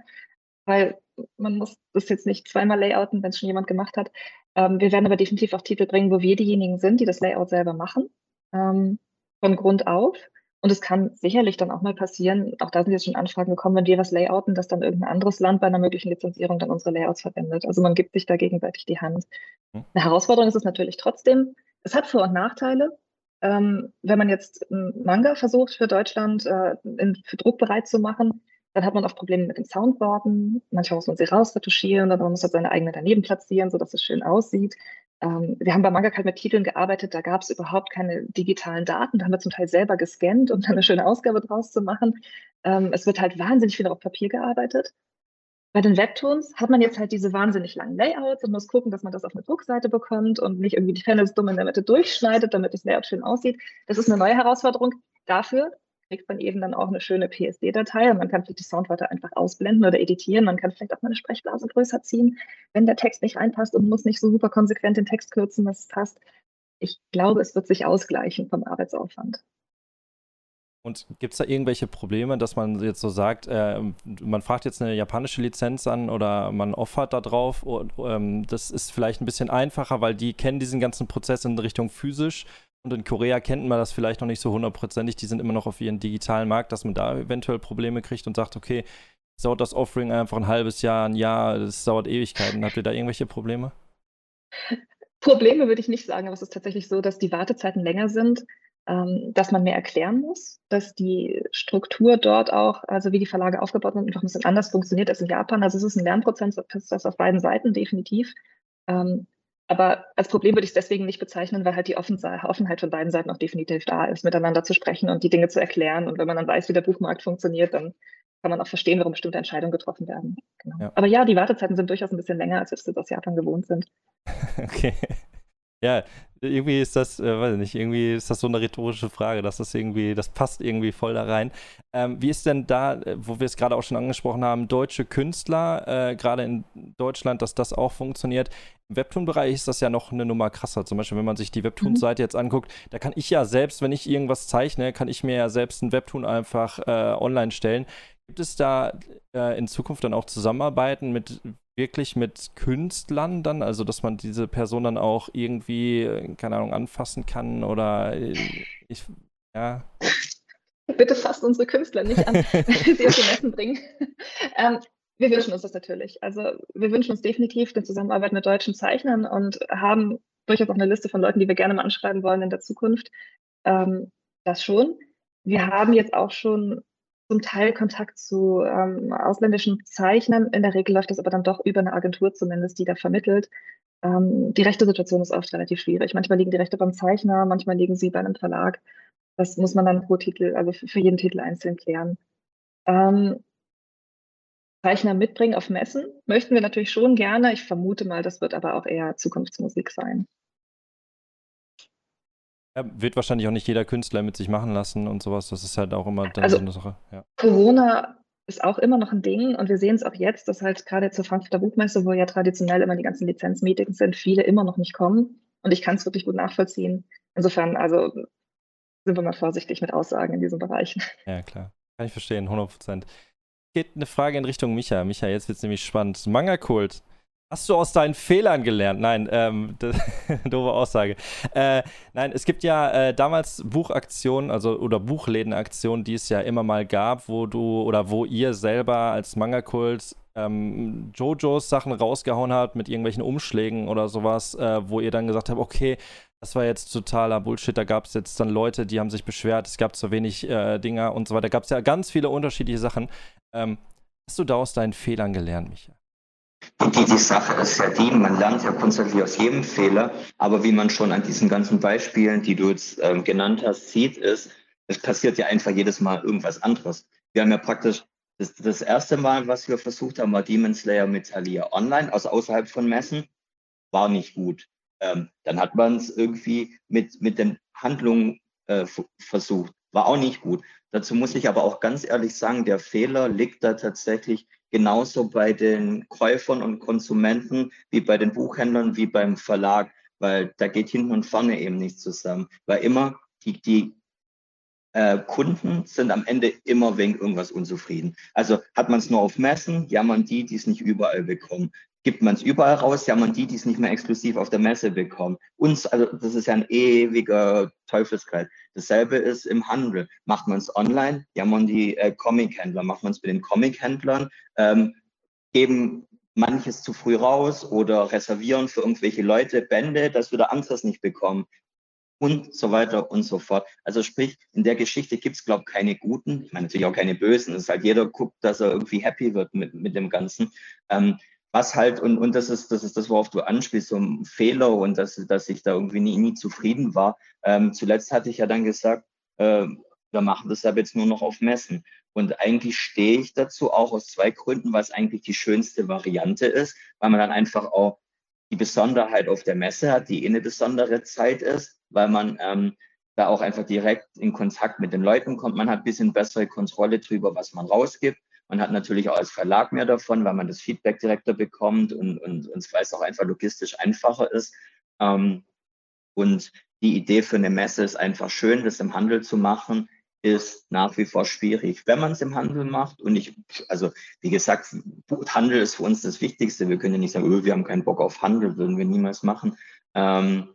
Speaker 4: weil man muss das jetzt nicht zweimal layouten, wenn es schon jemand gemacht hat. Ähm, wir werden aber definitiv auch Titel bringen, wo wir diejenigen sind, die das Layout selber machen, ähm, von Grund auf. Und es kann sicherlich dann auch mal passieren, auch da sind jetzt schon Anfragen gekommen, wenn wir was layouten, dass dann irgendein anderes Land bei einer möglichen Lizenzierung dann unsere Layouts verwendet. Also man gibt sich da gegenseitig die Hand. Hm. Eine Herausforderung ist es natürlich trotzdem. Es hat Vor- und Nachteile. Ähm, wenn man jetzt einen Manga versucht für Deutschland äh, in, für Druck bereit zu machen, dann hat man oft Probleme mit den Soundboarden. Manchmal muss man sie rausretuschieren oder man muss halt seine eigene daneben platzieren, sodass es schön aussieht. Ähm, wir haben bei Manga halt mit Titeln gearbeitet, da gab es überhaupt keine digitalen Daten, da haben wir zum Teil selber gescannt, um dann eine schöne Ausgabe draus zu machen. Ähm, es wird halt wahnsinnig viel auf Papier gearbeitet. Bei den Webtoons hat man jetzt halt diese wahnsinnig langen Layouts und muss gucken, dass man das auf eine Druckseite bekommt und nicht irgendwie die Panels dumm in der Mitte durchschneidet, damit das Layout schön aussieht. Das ist eine neue Herausforderung. Dafür kriegt man eben dann auch eine schöne PSD-Datei und man kann vielleicht die Soundwörter einfach ausblenden oder editieren. Man kann vielleicht auch mal eine Sprechblase größer ziehen, wenn der Text nicht reinpasst und muss nicht so super konsequent den Text kürzen, dass es passt. Ich glaube, es wird sich ausgleichen vom Arbeitsaufwand.
Speaker 2: Und gibt es da irgendwelche Probleme, dass man jetzt so sagt, äh, man fragt jetzt eine japanische Lizenz an oder man offert da drauf und ähm, das ist vielleicht ein bisschen einfacher, weil die kennen diesen ganzen Prozess in Richtung physisch und in Korea kennt man das vielleicht noch nicht so hundertprozentig, die sind immer noch auf ihren digitalen Markt, dass man da eventuell Probleme kriegt und sagt, okay, dauert das Offering einfach ein halbes Jahr, ein Jahr, das dauert Ewigkeiten. Habt ihr da irgendwelche Probleme?
Speaker 4: Probleme würde ich nicht sagen, aber es ist tatsächlich so, dass die Wartezeiten länger sind ähm, dass man mehr erklären muss, dass die Struktur dort auch, also wie die Verlage aufgebaut sind, einfach ein bisschen anders funktioniert als in Japan. Also es ist ein Lernprozess das auf beiden Seiten definitiv. Aber als Problem würde ich es deswegen nicht bezeichnen, weil halt die Offenheit von beiden Seiten auch definitiv da ist, miteinander zu sprechen und die Dinge zu erklären. Und wenn man dann weiß, wie der Buchmarkt funktioniert, dann kann man auch verstehen, warum bestimmte Entscheidungen getroffen werden. Genau. Ja. Aber ja, die Wartezeiten sind durchaus ein bisschen länger, als wir es aus Japan gewohnt sind.
Speaker 2: Okay. Ja, irgendwie ist das, äh, weiß ich nicht, irgendwie ist das so eine rhetorische Frage, dass das irgendwie, das passt irgendwie voll da rein. Ähm, wie ist denn da, äh, wo wir es gerade auch schon angesprochen haben, deutsche Künstler, äh, gerade in Deutschland, dass das auch funktioniert? Webtoon-Bereich ist das ja noch eine Nummer krasser. Zum Beispiel, wenn man sich die Webtoon-Seite mhm. jetzt anguckt, da kann ich ja selbst, wenn ich irgendwas zeichne, kann ich mir ja selbst ein Webtoon einfach äh, online stellen. Gibt es da äh, in Zukunft dann auch Zusammenarbeiten mit wirklich mit Künstlern dann, also dass man diese Person dann auch irgendwie, keine Ahnung, anfassen kann oder äh, ich, ja.
Speaker 4: Bitte fasst unsere Künstler nicht an, wenn sie auf die Messen bringen. ähm, wir wünschen uns das natürlich. Also wir wünschen uns definitiv eine Zusammenarbeit mit deutschen Zeichnern und haben durchaus auch eine Liste von Leuten, die wir gerne mal anschreiben wollen in der Zukunft. Ähm, das schon. Wir haben jetzt auch schon zum Teil Kontakt zu ähm, ausländischen Zeichnern. In der Regel läuft das aber dann doch über eine Agentur zumindest, die da vermittelt. Ähm, die rechte Situation ist oft relativ schwierig. Manchmal liegen die Rechte beim Zeichner, manchmal liegen sie bei einem Verlag. Das muss man dann pro Titel, also für jeden Titel einzeln klären. Ähm, Zeichner mitbringen auf Messen möchten wir natürlich schon gerne. Ich vermute mal, das wird aber auch eher Zukunftsmusik sein.
Speaker 2: Ja, wird wahrscheinlich auch nicht jeder Künstler mit sich machen lassen und sowas. Das ist halt auch immer dann
Speaker 4: also,
Speaker 2: so eine Sache.
Speaker 4: Ja. Corona ist auch immer noch ein Ding und wir sehen es auch jetzt, dass halt gerade zur Frankfurter Buchmesse, wo ja traditionell immer die ganzen Lizenzmeetings sind, viele immer noch nicht kommen. Und ich kann es wirklich gut nachvollziehen. Insofern, also sind wir mal vorsichtig mit Aussagen in diesem Bereich.
Speaker 2: Ja, klar. Kann ich verstehen, 100 Prozent. Geht eine Frage in Richtung Micha. Micha, jetzt wird es nämlich spannend. Manga-Kult. Hast du aus deinen Fehlern gelernt? Nein, ähm, doofe Aussage. Äh, nein, es gibt ja äh, damals Buchaktionen, also oder Buchlädenaktionen, die es ja immer mal gab, wo du oder wo ihr selber als Manga-Kult ähm, Jojos Sachen rausgehauen habt mit irgendwelchen Umschlägen oder sowas, äh, wo ihr dann gesagt habt, okay, das war jetzt totaler Bullshit. Da gab es jetzt dann Leute, die haben sich beschwert, es gab zu wenig äh, Dinger und so weiter. Da gab es ja ganz viele unterschiedliche Sachen. Ähm, hast du da aus deinen Fehlern gelernt, Michael?
Speaker 3: Die, die Sache ist ja die, man lernt ja grundsätzlich aus jedem Fehler, aber wie man schon an diesen ganzen Beispielen, die du jetzt ähm, genannt hast, sieht, ist, es passiert ja einfach jedes Mal irgendwas anderes. Wir haben ja praktisch das, das erste Mal, was wir versucht haben, war Demon Slayer mit Talia online, also außerhalb von Messen, war nicht gut. Ähm, dann hat man es irgendwie mit, mit den Handlungen äh, versucht, war auch nicht gut. Dazu muss ich aber auch ganz ehrlich sagen, der Fehler liegt da tatsächlich genauso bei den Käufern und Konsumenten wie bei den Buchhändlern wie beim Verlag, weil da geht hinten und vorne eben nicht zusammen. Weil immer die, die äh, Kunden sind am Ende immer wegen irgendwas unzufrieden. Also hat man es nur auf Messen, jammern die, die es nicht überall bekommen gibt man es überall raus, ja man die, die es nicht mehr exklusiv auf der Messe bekommen. Uns, also das ist ja ein ewiger Teufelskreis. Dasselbe ist im Handel. Macht man es online, ja man die äh, Comic-Händler, macht man es mit den Comic-Händlern, ähm, geben manches zu früh raus oder reservieren für irgendwelche Leute Bände, dass wir da anderes nicht bekommen und so weiter und so fort. Also sprich, in der Geschichte gibt es, glaube ich, keine guten, ich meine natürlich auch keine bösen. Es ist halt jeder guckt, dass er irgendwie happy wird mit, mit dem Ganzen. Ähm, was halt, und, und das ist, das ist das, worauf du anspielst, so ein Fehler und dass, dass ich da irgendwie nie, nie zufrieden war. Ähm, zuletzt hatte ich ja dann gesagt, äh, wir machen das aber jetzt nur noch auf Messen. Und eigentlich stehe ich dazu auch aus zwei Gründen, was eigentlich die schönste Variante ist, weil man dann einfach auch die Besonderheit auf der Messe hat, die eh eine besondere Zeit ist, weil man ähm, da auch einfach direkt in Kontakt mit den Leuten kommt. Man hat ein bisschen bessere Kontrolle drüber, was man rausgibt. Man hat natürlich auch als Verlag mehr davon, weil man das Feedback direkter bekommt und, und, und weil es auch einfach logistisch einfacher ist. Ähm, und die Idee für eine Messe ist einfach schön, das im Handel zu machen. ist nach wie vor schwierig, wenn man es im Handel macht. Und ich, also wie gesagt, Handel ist für uns das Wichtigste. Wir können ja nicht sagen, öh, wir haben keinen Bock auf Handel, würden wir niemals machen. Ähm,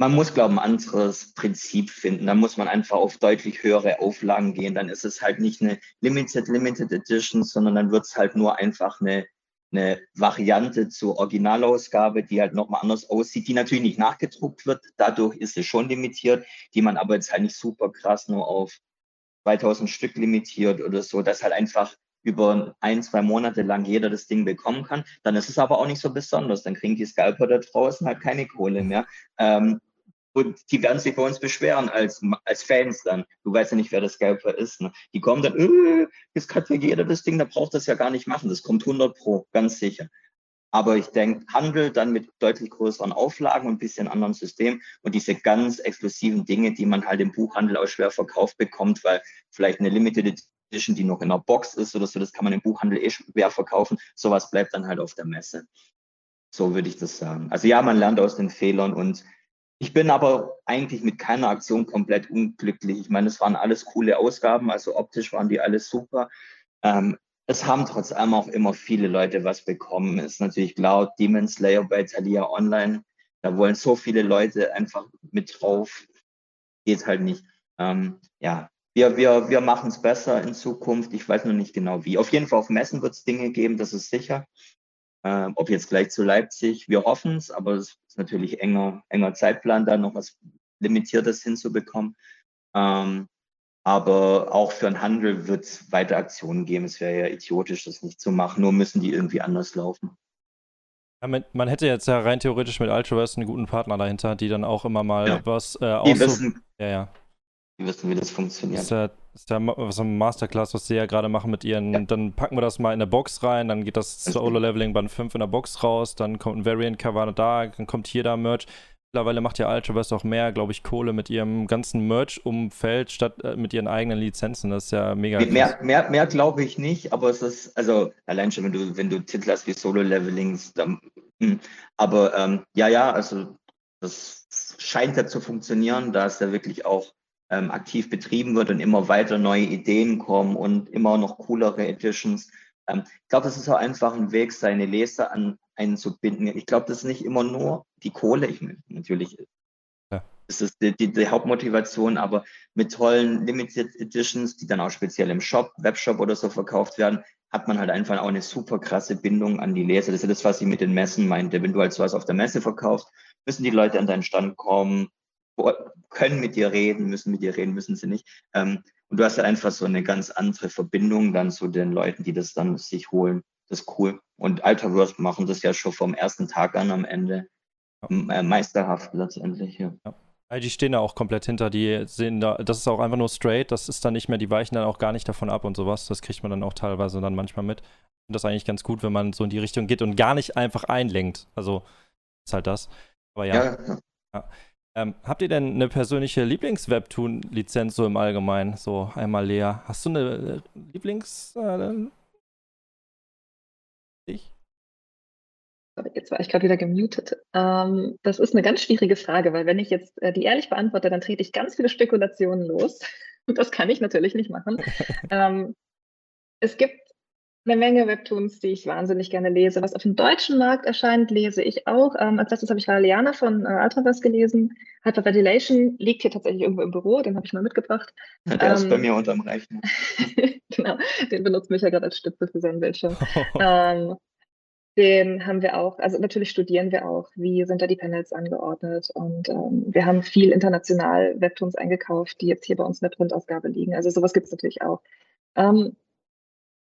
Speaker 3: man muss, glaube ich, ein anderes Prinzip finden. Da muss man einfach auf deutlich höhere Auflagen gehen. Dann ist es halt nicht eine Limited, Limited Edition, sondern dann wird es halt nur einfach eine eine Variante zur Originalausgabe, die halt nochmal anders aussieht, die natürlich nicht nachgedruckt wird. Dadurch ist sie schon limitiert, die man aber jetzt halt nicht super krass nur auf 2000 Stück limitiert oder so, dass halt einfach über ein, zwei Monate lang jeder das Ding bekommen kann. Dann ist es aber auch nicht so besonders. Dann kriegen die Scalper da draußen halt keine Kohle mehr. Ähm, und die werden sich bei uns beschweren als, als Fans dann. Du weißt ja nicht, wer der Scalper ist. Ne? Die kommen dann, äh, jetzt hat ja jeder das Ding, da braucht das ja gar nicht machen. Das kommt 100 pro, ganz sicher. Aber ich denke, Handel dann mit deutlich größeren Auflagen und ein bisschen anderen System und diese ganz exklusiven Dinge, die man halt im Buchhandel auch schwer verkauft bekommt, weil vielleicht eine Limited Edition, die noch in einer Box ist oder so, das kann man im Buchhandel eh schwer verkaufen. Sowas bleibt dann halt auf der Messe. So würde ich das sagen. Also ja, man lernt aus den Fehlern und ich bin aber eigentlich mit keiner Aktion komplett unglücklich. Ich meine, es waren alles coole Ausgaben, also optisch waren die alles super. Ähm, es haben trotz allem auch immer viele Leute was bekommen. Ist natürlich klar, Demon Slayer bei Thalia Online, da wollen so viele Leute einfach mit drauf. Geht halt nicht. Ähm, ja, wir, wir, wir machen es besser in Zukunft. Ich weiß noch nicht genau wie. Auf jeden Fall auf Messen wird es Dinge geben, das ist sicher. Ähm, ob jetzt gleich zu Leipzig, wir hoffen es, aber es ist natürlich enger, enger Zeitplan, da noch was Limitiertes hinzubekommen. Ähm, aber auch für den Handel wird es weiter Aktionen geben. Es wäre ja idiotisch, das nicht zu machen, nur müssen die irgendwie anders laufen.
Speaker 2: Ja, man hätte jetzt ja rein theoretisch mit Ultraverse einen guten Partner dahinter, die dann auch immer mal ja. was
Speaker 3: äh, wissen,
Speaker 2: ja, ja.
Speaker 3: Die wissen, wie das funktioniert. Das
Speaker 2: ist ja ist ja so ein Masterclass, was sie ja gerade machen mit ihren, ja. dann packen wir das mal in der Box rein, dann geht das Solo-Leveling Band 5 in der Box raus, dann kommt ein Variant-Cover da, dann kommt hier da Merch. Mittlerweile macht ja Ultraverse auch mehr, glaube ich, Kohle mit ihrem ganzen Merch-Umfeld statt äh, mit ihren eigenen Lizenzen. Das ist ja mega.
Speaker 3: Mehr, mehr, mehr glaube ich nicht, aber es ist, also allein schon, wenn du, wenn du Titel hast wie Solo-Levelings, dann, hm. aber ähm, ja, ja, also das scheint ja zu funktionieren, da ist ja wirklich auch ähm, aktiv betrieben wird und immer weiter neue Ideen kommen und immer noch coolere Editions. Ähm, ich glaube, das ist auch einfach ein Weg, seine Leser an einen zu binden. Ich glaube, das ist nicht immer nur die Kohle. Ich meine, natürlich ja. das ist die, die, die, Hauptmotivation, aber mit tollen Limited Editions, die dann auch speziell im Shop, Webshop oder so verkauft werden, hat man halt einfach auch eine super krasse Bindung an die Leser. Das ist ja das, was ich mit den Messen meinte. Wenn du halt sowas auf der Messe verkaufst, müssen die Leute an deinen Stand kommen, können mit dir reden, müssen mit dir reden, müssen sie nicht. Ähm, und du hast halt einfach so eine ganz andere Verbindung dann zu den Leuten, die das dann sich holen. Das ist cool. Und Alterverse machen das ja schon vom ersten Tag an am Ende äh, meisterhaft letztendlich. Ja.
Speaker 2: ja. Die stehen da auch komplett hinter, die sehen da, das ist auch einfach nur straight, das ist dann nicht mehr, die weichen dann auch gar nicht davon ab und sowas. Das kriegt man dann auch teilweise dann manchmal mit. Und das ist eigentlich ganz gut, wenn man so in die Richtung geht und gar nicht einfach einlenkt. Also ist halt das. Aber ja. ja. ja. Ähm, habt ihr denn eine persönliche Lieblings-Webtoon-Lizenz so im Allgemeinen? So einmal Lea. Hast du eine äh, Lieblings- äh,
Speaker 4: ich? Jetzt war ich gerade wieder gemutet. Ähm, das ist eine ganz schwierige Frage, weil wenn ich jetzt äh, die ehrlich beantworte, dann trete ich ganz viele Spekulationen los. Und das kann ich natürlich nicht machen. ähm, es gibt eine Menge Webtoons, die ich wahnsinnig gerne lese. Was auf dem deutschen Markt erscheint, lese ich auch. Ähm, als letztes habe ich Valiana von äh, Ultraverse gelesen. Hyperventilation liegt hier tatsächlich irgendwo im Büro, den habe ich mal mitgebracht.
Speaker 3: Ja, der ähm, ist bei ähm, mir unterm Rechner.
Speaker 4: genau, den benutzt mich ja gerade als Stütze für seinen Bildschirm. ähm, den haben wir auch, also natürlich studieren wir auch, wie sind da die Panels angeordnet. Und ähm, wir haben viel international Webtoons eingekauft, die jetzt hier bei uns in der Printausgabe liegen. Also sowas gibt es natürlich auch. Ähm,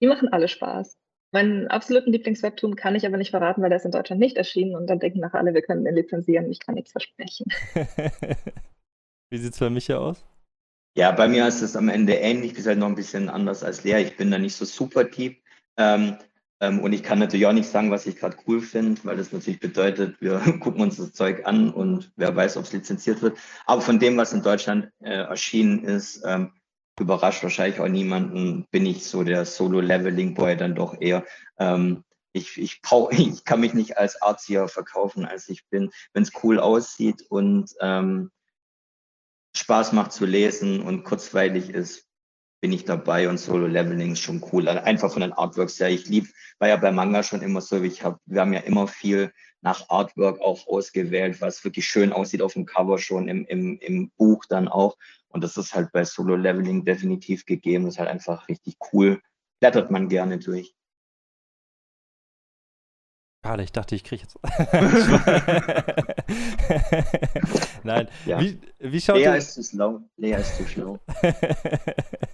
Speaker 4: die machen alle Spaß. Meinen absoluten Lieblingswebtoon kann ich aber nicht verraten, weil der ist in Deutschland nicht erschienen und dann denken nachher alle, wir können den lizenzieren. Ich kann nichts versprechen.
Speaker 2: Wie sieht es bei Micha aus?
Speaker 3: Ja, bei mir ist es am Ende ähnlich, ist halt noch ein bisschen anders als Lea. Ich bin da nicht so super deep. Ähm, ähm, und ich kann natürlich auch nicht sagen, was ich gerade cool finde, weil das natürlich bedeutet, wir gucken uns das Zeug an und wer weiß, ob es lizenziert wird. Aber von dem, was in Deutschland äh, erschienen ist, ähm, überrascht wahrscheinlich auch niemanden, bin ich so der Solo-Leveling-Boy dann doch eher. Ähm, ich, ich, ich kann mich nicht als Arzier verkaufen, als ich bin. Wenn es cool aussieht und ähm, Spaß macht zu lesen und kurzweilig ist, bin ich dabei und Solo Leveling ist schon cool. Also einfach von den Artworks her. Ich lieb, war ja bei Manga schon immer so, ich hab, wir haben ja immer viel nach Artwork auch ausgewählt, was wirklich schön aussieht auf dem Cover schon, im, im, im Buch dann auch. Und das ist halt bei Solo Leveling definitiv gegeben. Das ist halt einfach richtig cool. Blättert man gerne durch.
Speaker 2: Schade, ich dachte, ich kriege jetzt. Nein.
Speaker 3: Ja.
Speaker 2: Wie, wie schaut
Speaker 3: Lea ist zu schlau. Lea ist zu schlau.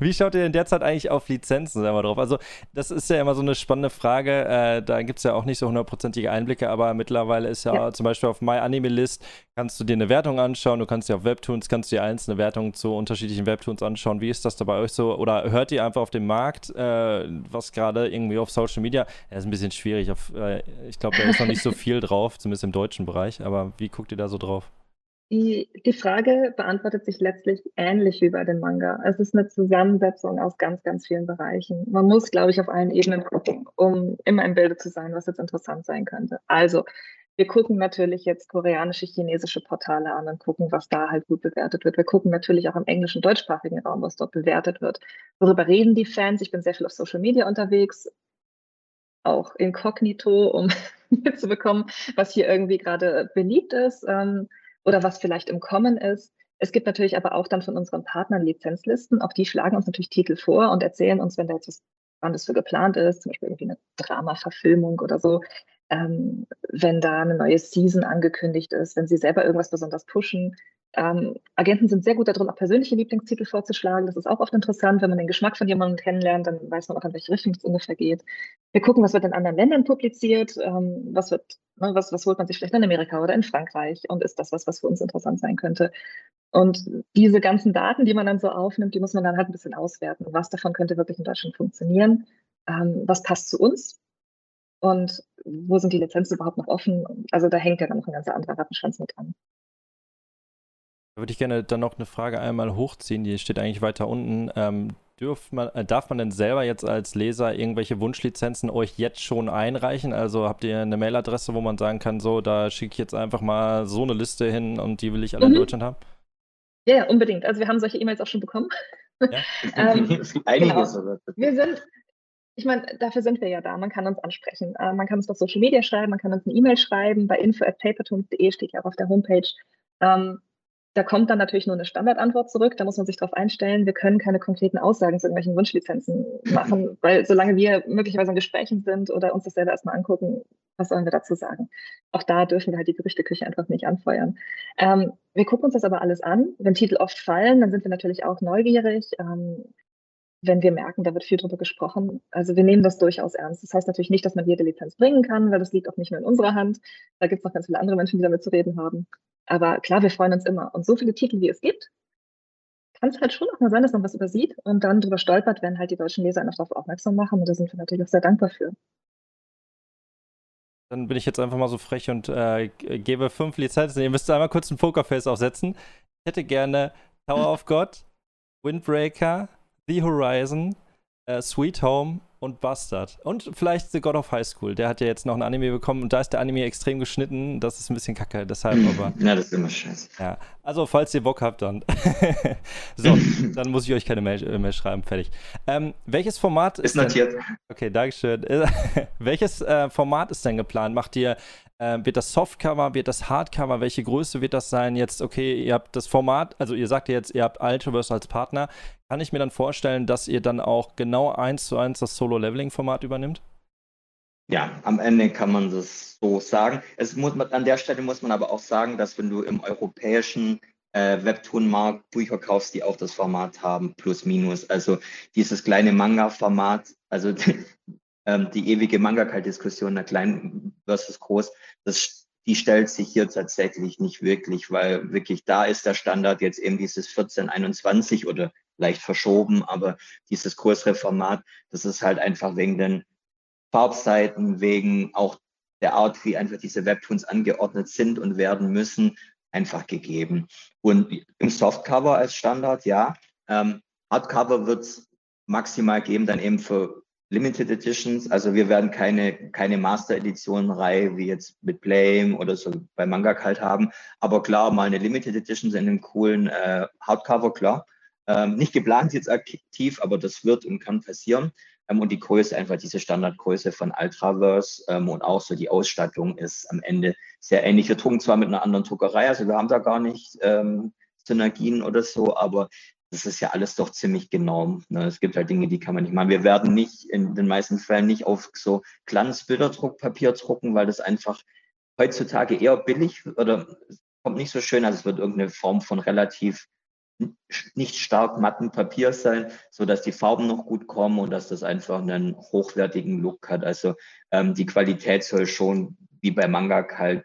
Speaker 2: Wie schaut ihr denn derzeit eigentlich auf Lizenzen selber drauf? Also, das ist ja immer so eine spannende Frage. Äh, da gibt es ja auch nicht so hundertprozentige Einblicke, aber mittlerweile ist ja,
Speaker 4: Ja.
Speaker 2: zum Beispiel auf MyAnimeList kannst du dir eine Wertung anschauen. Du kannst dir auf Webtoons, kannst du dir einzelne Wertungen zu unterschiedlichen Webtoons anschauen. Wie ist das da bei euch so? Oder hört ihr einfach auf dem Markt, äh, was gerade irgendwie auf Social Media? Ja, ist ein bisschen schwierig. Auf, äh, ich glaube, da ist noch nicht so viel drauf, zumindest im deutschen Bereich. Aber wie guckt ihr da so drauf?
Speaker 4: Die, die Frage beantwortet sich letztlich ähnlich wie bei dem Manga. Es ist eine Zusammensetzung aus ganz, ganz vielen Bereichen. Man muss, glaube ich, auf allen Ebenen gucken, um immer im Bilde zu sein, was jetzt interessant sein könnte. Also, wir gucken natürlich jetzt koreanische, chinesische Portale an und gucken, was da halt gut bewertet wird. Wir gucken natürlich auch im englischen, deutschsprachigen Raum, was dort bewertet wird. Worüber reden die Fans? Ich bin sehr viel auf Social Media unterwegs, auch inkognito, um mitzubekommen, was hier irgendwie gerade beliebt ist. Ähm, oder was vielleicht im Kommen ist. Es gibt natürlich aber auch dann von unseren Partnern Lizenzlisten. Auch die schlagen uns natürlich Titel vor und erzählen uns, wenn da jetzt was Spannendes für geplant ist, zum Beispiel irgendwie eine Drama-Verfilmung oder so, ähm, wenn da eine neue Season angekündigt ist, wenn sie selber irgendwas besonders pushen. Ähm, Agenten sind sehr gut darin, auch persönliche Lieblingstitel vorzuschlagen. Das ist auch oft interessant, wenn man den Geschmack von jemandem kennenlernt, dann weiß man auch, in welche Richtung es ungefähr geht. Wir gucken, was wird in anderen Ländern publiziert, ähm, was wird, ne, was, was holt man sich vielleicht in Amerika oder in Frankreich und ist das was, was für uns interessant sein könnte. Und diese ganzen Daten, die man dann so aufnimmt, die muss man dann halt ein bisschen auswerten. Was davon könnte wirklich in Deutschland funktionieren? Ähm, was passt zu uns? Und wo sind die Lizenzen überhaupt noch offen? Also da hängt ja dann noch ein ganz anderer Rattenschwanz mit dran.
Speaker 2: Da würde ich gerne dann noch eine Frage einmal hochziehen, die steht eigentlich weiter unten. Ähm, dürft man, äh, darf man denn selber jetzt als Leser irgendwelche Wunschlizenzen euch jetzt schon einreichen? Also habt ihr eine Mailadresse, wo man sagen kann, so, da schicke ich jetzt einfach mal so eine Liste hin und die will ich alle in
Speaker 4: Mhm.
Speaker 2: Deutschland haben?
Speaker 4: Ja, ja, unbedingt. Also wir haben solche E-Mails auch schon bekommen. Ähm,
Speaker 3: Einiges
Speaker 4: genau.
Speaker 3: sogar.
Speaker 4: Wir sind, ich meine, dafür sind wir ja da. Man kann uns ansprechen. Äh, man kann uns auf Social Media schreiben, man kann uns eine E-Mail schreiben. Bei info.papertoons.de steht ja auch auf der Homepage. Ähm, da kommt dann natürlich nur eine Standardantwort zurück. Da muss man sich darauf einstellen. Wir können keine konkreten Aussagen zu irgendwelchen Wunschlizenzen machen, weil solange wir möglicherweise in Gesprächen sind oder uns das selber erstmal angucken, was sollen wir dazu sagen? Auch da dürfen wir halt die Gerüchteküche einfach nicht anfeuern. Ähm, wir gucken uns das aber alles an. Wenn Titel oft fallen, dann sind wir natürlich auch neugierig. Ähm, wenn wir merken, da wird viel drüber gesprochen. Also wir nehmen das durchaus ernst. Das heißt natürlich nicht, dass man jede Lizenz bringen kann, weil das liegt auch nicht nur in unserer Hand. Da gibt es noch ganz viele andere Menschen, die damit zu reden haben. Aber klar, wir freuen uns immer. Und so viele Titel, wie es gibt, kann es halt schon auch mal sein, dass man was übersieht und dann drüber stolpert, wenn halt die deutschen Leser einfach darauf aufmerksam machen. Und da sind wir natürlich auch sehr dankbar für.
Speaker 2: Dann bin ich jetzt einfach mal so frech und äh, gebe fünf Lizenzen. Ihr müsst einmal kurz ein Pokerface aufsetzen. Ich hätte gerne Tower of God, Windbreaker, The Horizon, äh, Sweet Home und Bastard. Und vielleicht The God of High School. Der hat ja jetzt noch ein Anime bekommen und da ist der Anime extrem geschnitten. Das ist ein bisschen kacke, deshalb aber.
Speaker 3: Ja, das ist immer scheiße.
Speaker 2: Ja, also falls ihr Bock habt, dann. so, dann muss ich euch keine Mail, äh, Mail schreiben. Fertig. Ähm, welches Format ist,
Speaker 3: Ist notiert.
Speaker 2: Okay, Dankeschön. Welches äh, Format ist denn geplant? Macht ihr, äh, wird das Softcover, wird das Hardcover? Welche Größe wird das sein? Jetzt, okay, ihr habt das Format, also ihr sagt jetzt, ihr habt Ultraverse als Partner. Kann ich mir dann vorstellen, dass ihr dann auch genau eins zu eins das Solo-Leveling-Format übernimmt?
Speaker 3: Ja, am Ende kann man das so sagen. Es muss man, an der Stelle muss man aber auch sagen, dass wenn du im europäischen äh, Webtoon-Markt Bücher kaufst, die auch das Format haben, plus minus. Also dieses kleine Manga-Format, also ähm, die ewige Manga-Diskussion, der klein versus groß, das, die stellt sich hier tatsächlich nicht wirklich, weil wirklich da ist der Standard jetzt eben dieses 1421 oder leicht verschoben, aber dieses größere Format, das ist halt einfach wegen den Farbseiten, wegen auch der Art, wie einfach diese Webtoons angeordnet sind und werden müssen, einfach gegeben. Und im Softcover als Standard, ja. Ähm, Hardcover wird es maximal geben, dann eben für Limited Editions. Also wir werden keine, keine Master Edition Reihe wie jetzt mit Blame oder so bei Manga Kalt haben. Aber klar, mal eine Limited Edition in einem coolen äh, Hardcover, klar. Ähm, nicht geplant jetzt aktiv, aber das wird und kann passieren. Ähm, und die Größe, einfach diese Standardgröße von Ultraverse ähm, und auch so die Ausstattung ist am Ende sehr ähnlich. Wir drucken zwar mit einer anderen Druckerei, also wir haben da gar nicht ähm, Synergien oder so, aber das ist ja alles doch ziemlich genau. Ne? Es gibt halt Dinge, die kann man nicht machen. Wir werden nicht in den meisten Fällen nicht auf so Glanzbilderdruckpapier drucken, weil das einfach heutzutage eher billig oder kommt nicht so schön. Also es wird irgendeine Form von relativ nicht stark matten Papier sein, so dass die Farben noch gut kommen und dass das einfach einen hochwertigen Look hat. Also ähm, die Qualität soll schon wie bei Manga halt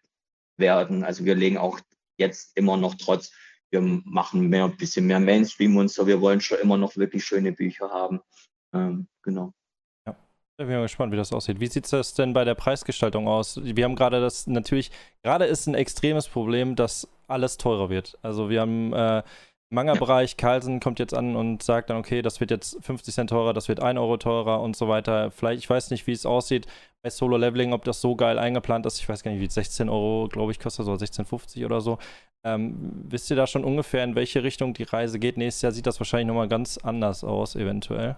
Speaker 3: werden. Also wir legen auch jetzt immer noch trotz wir machen mehr, ein bisschen mehr Mainstream und so. Wir wollen schon immer noch wirklich schöne Bücher haben. Ähm, genau.
Speaker 2: Ich bin mal gespannt, wie das aussieht. Wie sieht das denn bei der Preisgestaltung aus? Wir haben gerade das, natürlich, gerade ist ein extremes Problem, dass alles teurer wird. Also wir haben äh, Manga-Bereich, Carlsen kommt jetzt an und sagt dann, okay, das wird jetzt 50 Cent teurer, das wird 1 Euro teurer und so weiter. Vielleicht, ich weiß nicht, wie es aussieht bei Solo Leveling, ob das so geil eingeplant ist. Ich weiß gar nicht, wie 16 Euro, glaube ich, kostet, so 16,50 oder so. Ähm, wisst ihr da schon ungefähr, in welche Richtung die Reise geht? Nächstes Jahr sieht das wahrscheinlich nochmal ganz anders aus, eventuell.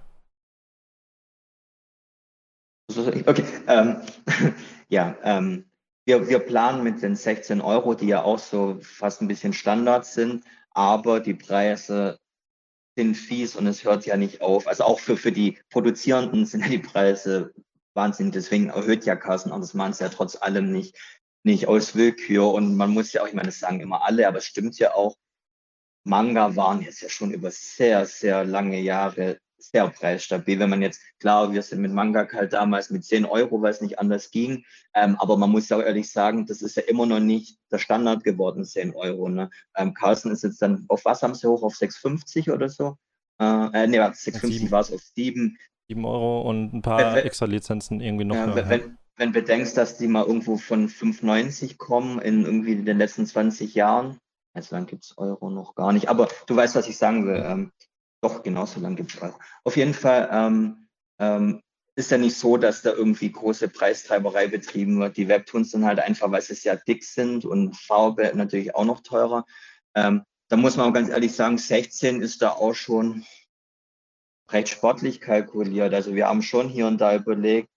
Speaker 3: Okay, ähm, ja, ähm, wir, wir planen mit den 16 Euro, die ja auch so fast ein bisschen Standard sind, aber die Preise sind fies und es hört ja nicht auf. Also auch für, für die Produzierenden sind ja die Preise Wahnsinn. Deswegen erhöht ja Carsten auch, das machen sie ja trotz allem nicht nicht aus Willkür. Und man muss ja auch, ich meine, das sagen immer alle, aber es stimmt ja auch, Manga waren jetzt ja schon über sehr, sehr lange Jahre sehr preisstabil. Wenn man jetzt, klar, wir sind mit Manga halt damals mit 10 Euro, weil es nicht anders ging. Ähm, aber man muss ja auch ehrlich sagen, das ist ja immer noch nicht der Standard geworden, 10 Euro. Ne? Ähm, Carlsen ist jetzt dann, auf was haben sie hoch? Auf 6,50 oder so? Äh, äh nee, 6,50 war es auf 7.
Speaker 2: 7 Euro und ein paar extra Lizenzen irgendwie noch.
Speaker 3: Ja, wenn, wenn du denkst, dass die mal irgendwo von 5,90 kommen in irgendwie den letzten 20 Jahren, also dann gibt es Euro noch gar nicht. Aber du weißt, was ich sagen will. Ähm, doch, genauso lang gibt es Euro. Auf jeden Fall ähm, ähm, ist ja nicht so, dass da irgendwie große Preistreiberei betrieben wird. Die Webtoons sind halt einfach, weil sie sehr dick sind und Farbe natürlich auch noch teurer. Ähm, da muss man auch ganz ehrlich sagen, 16 ist da auch schon recht sportlich kalkuliert. Also wir haben schon hier und da überlegt,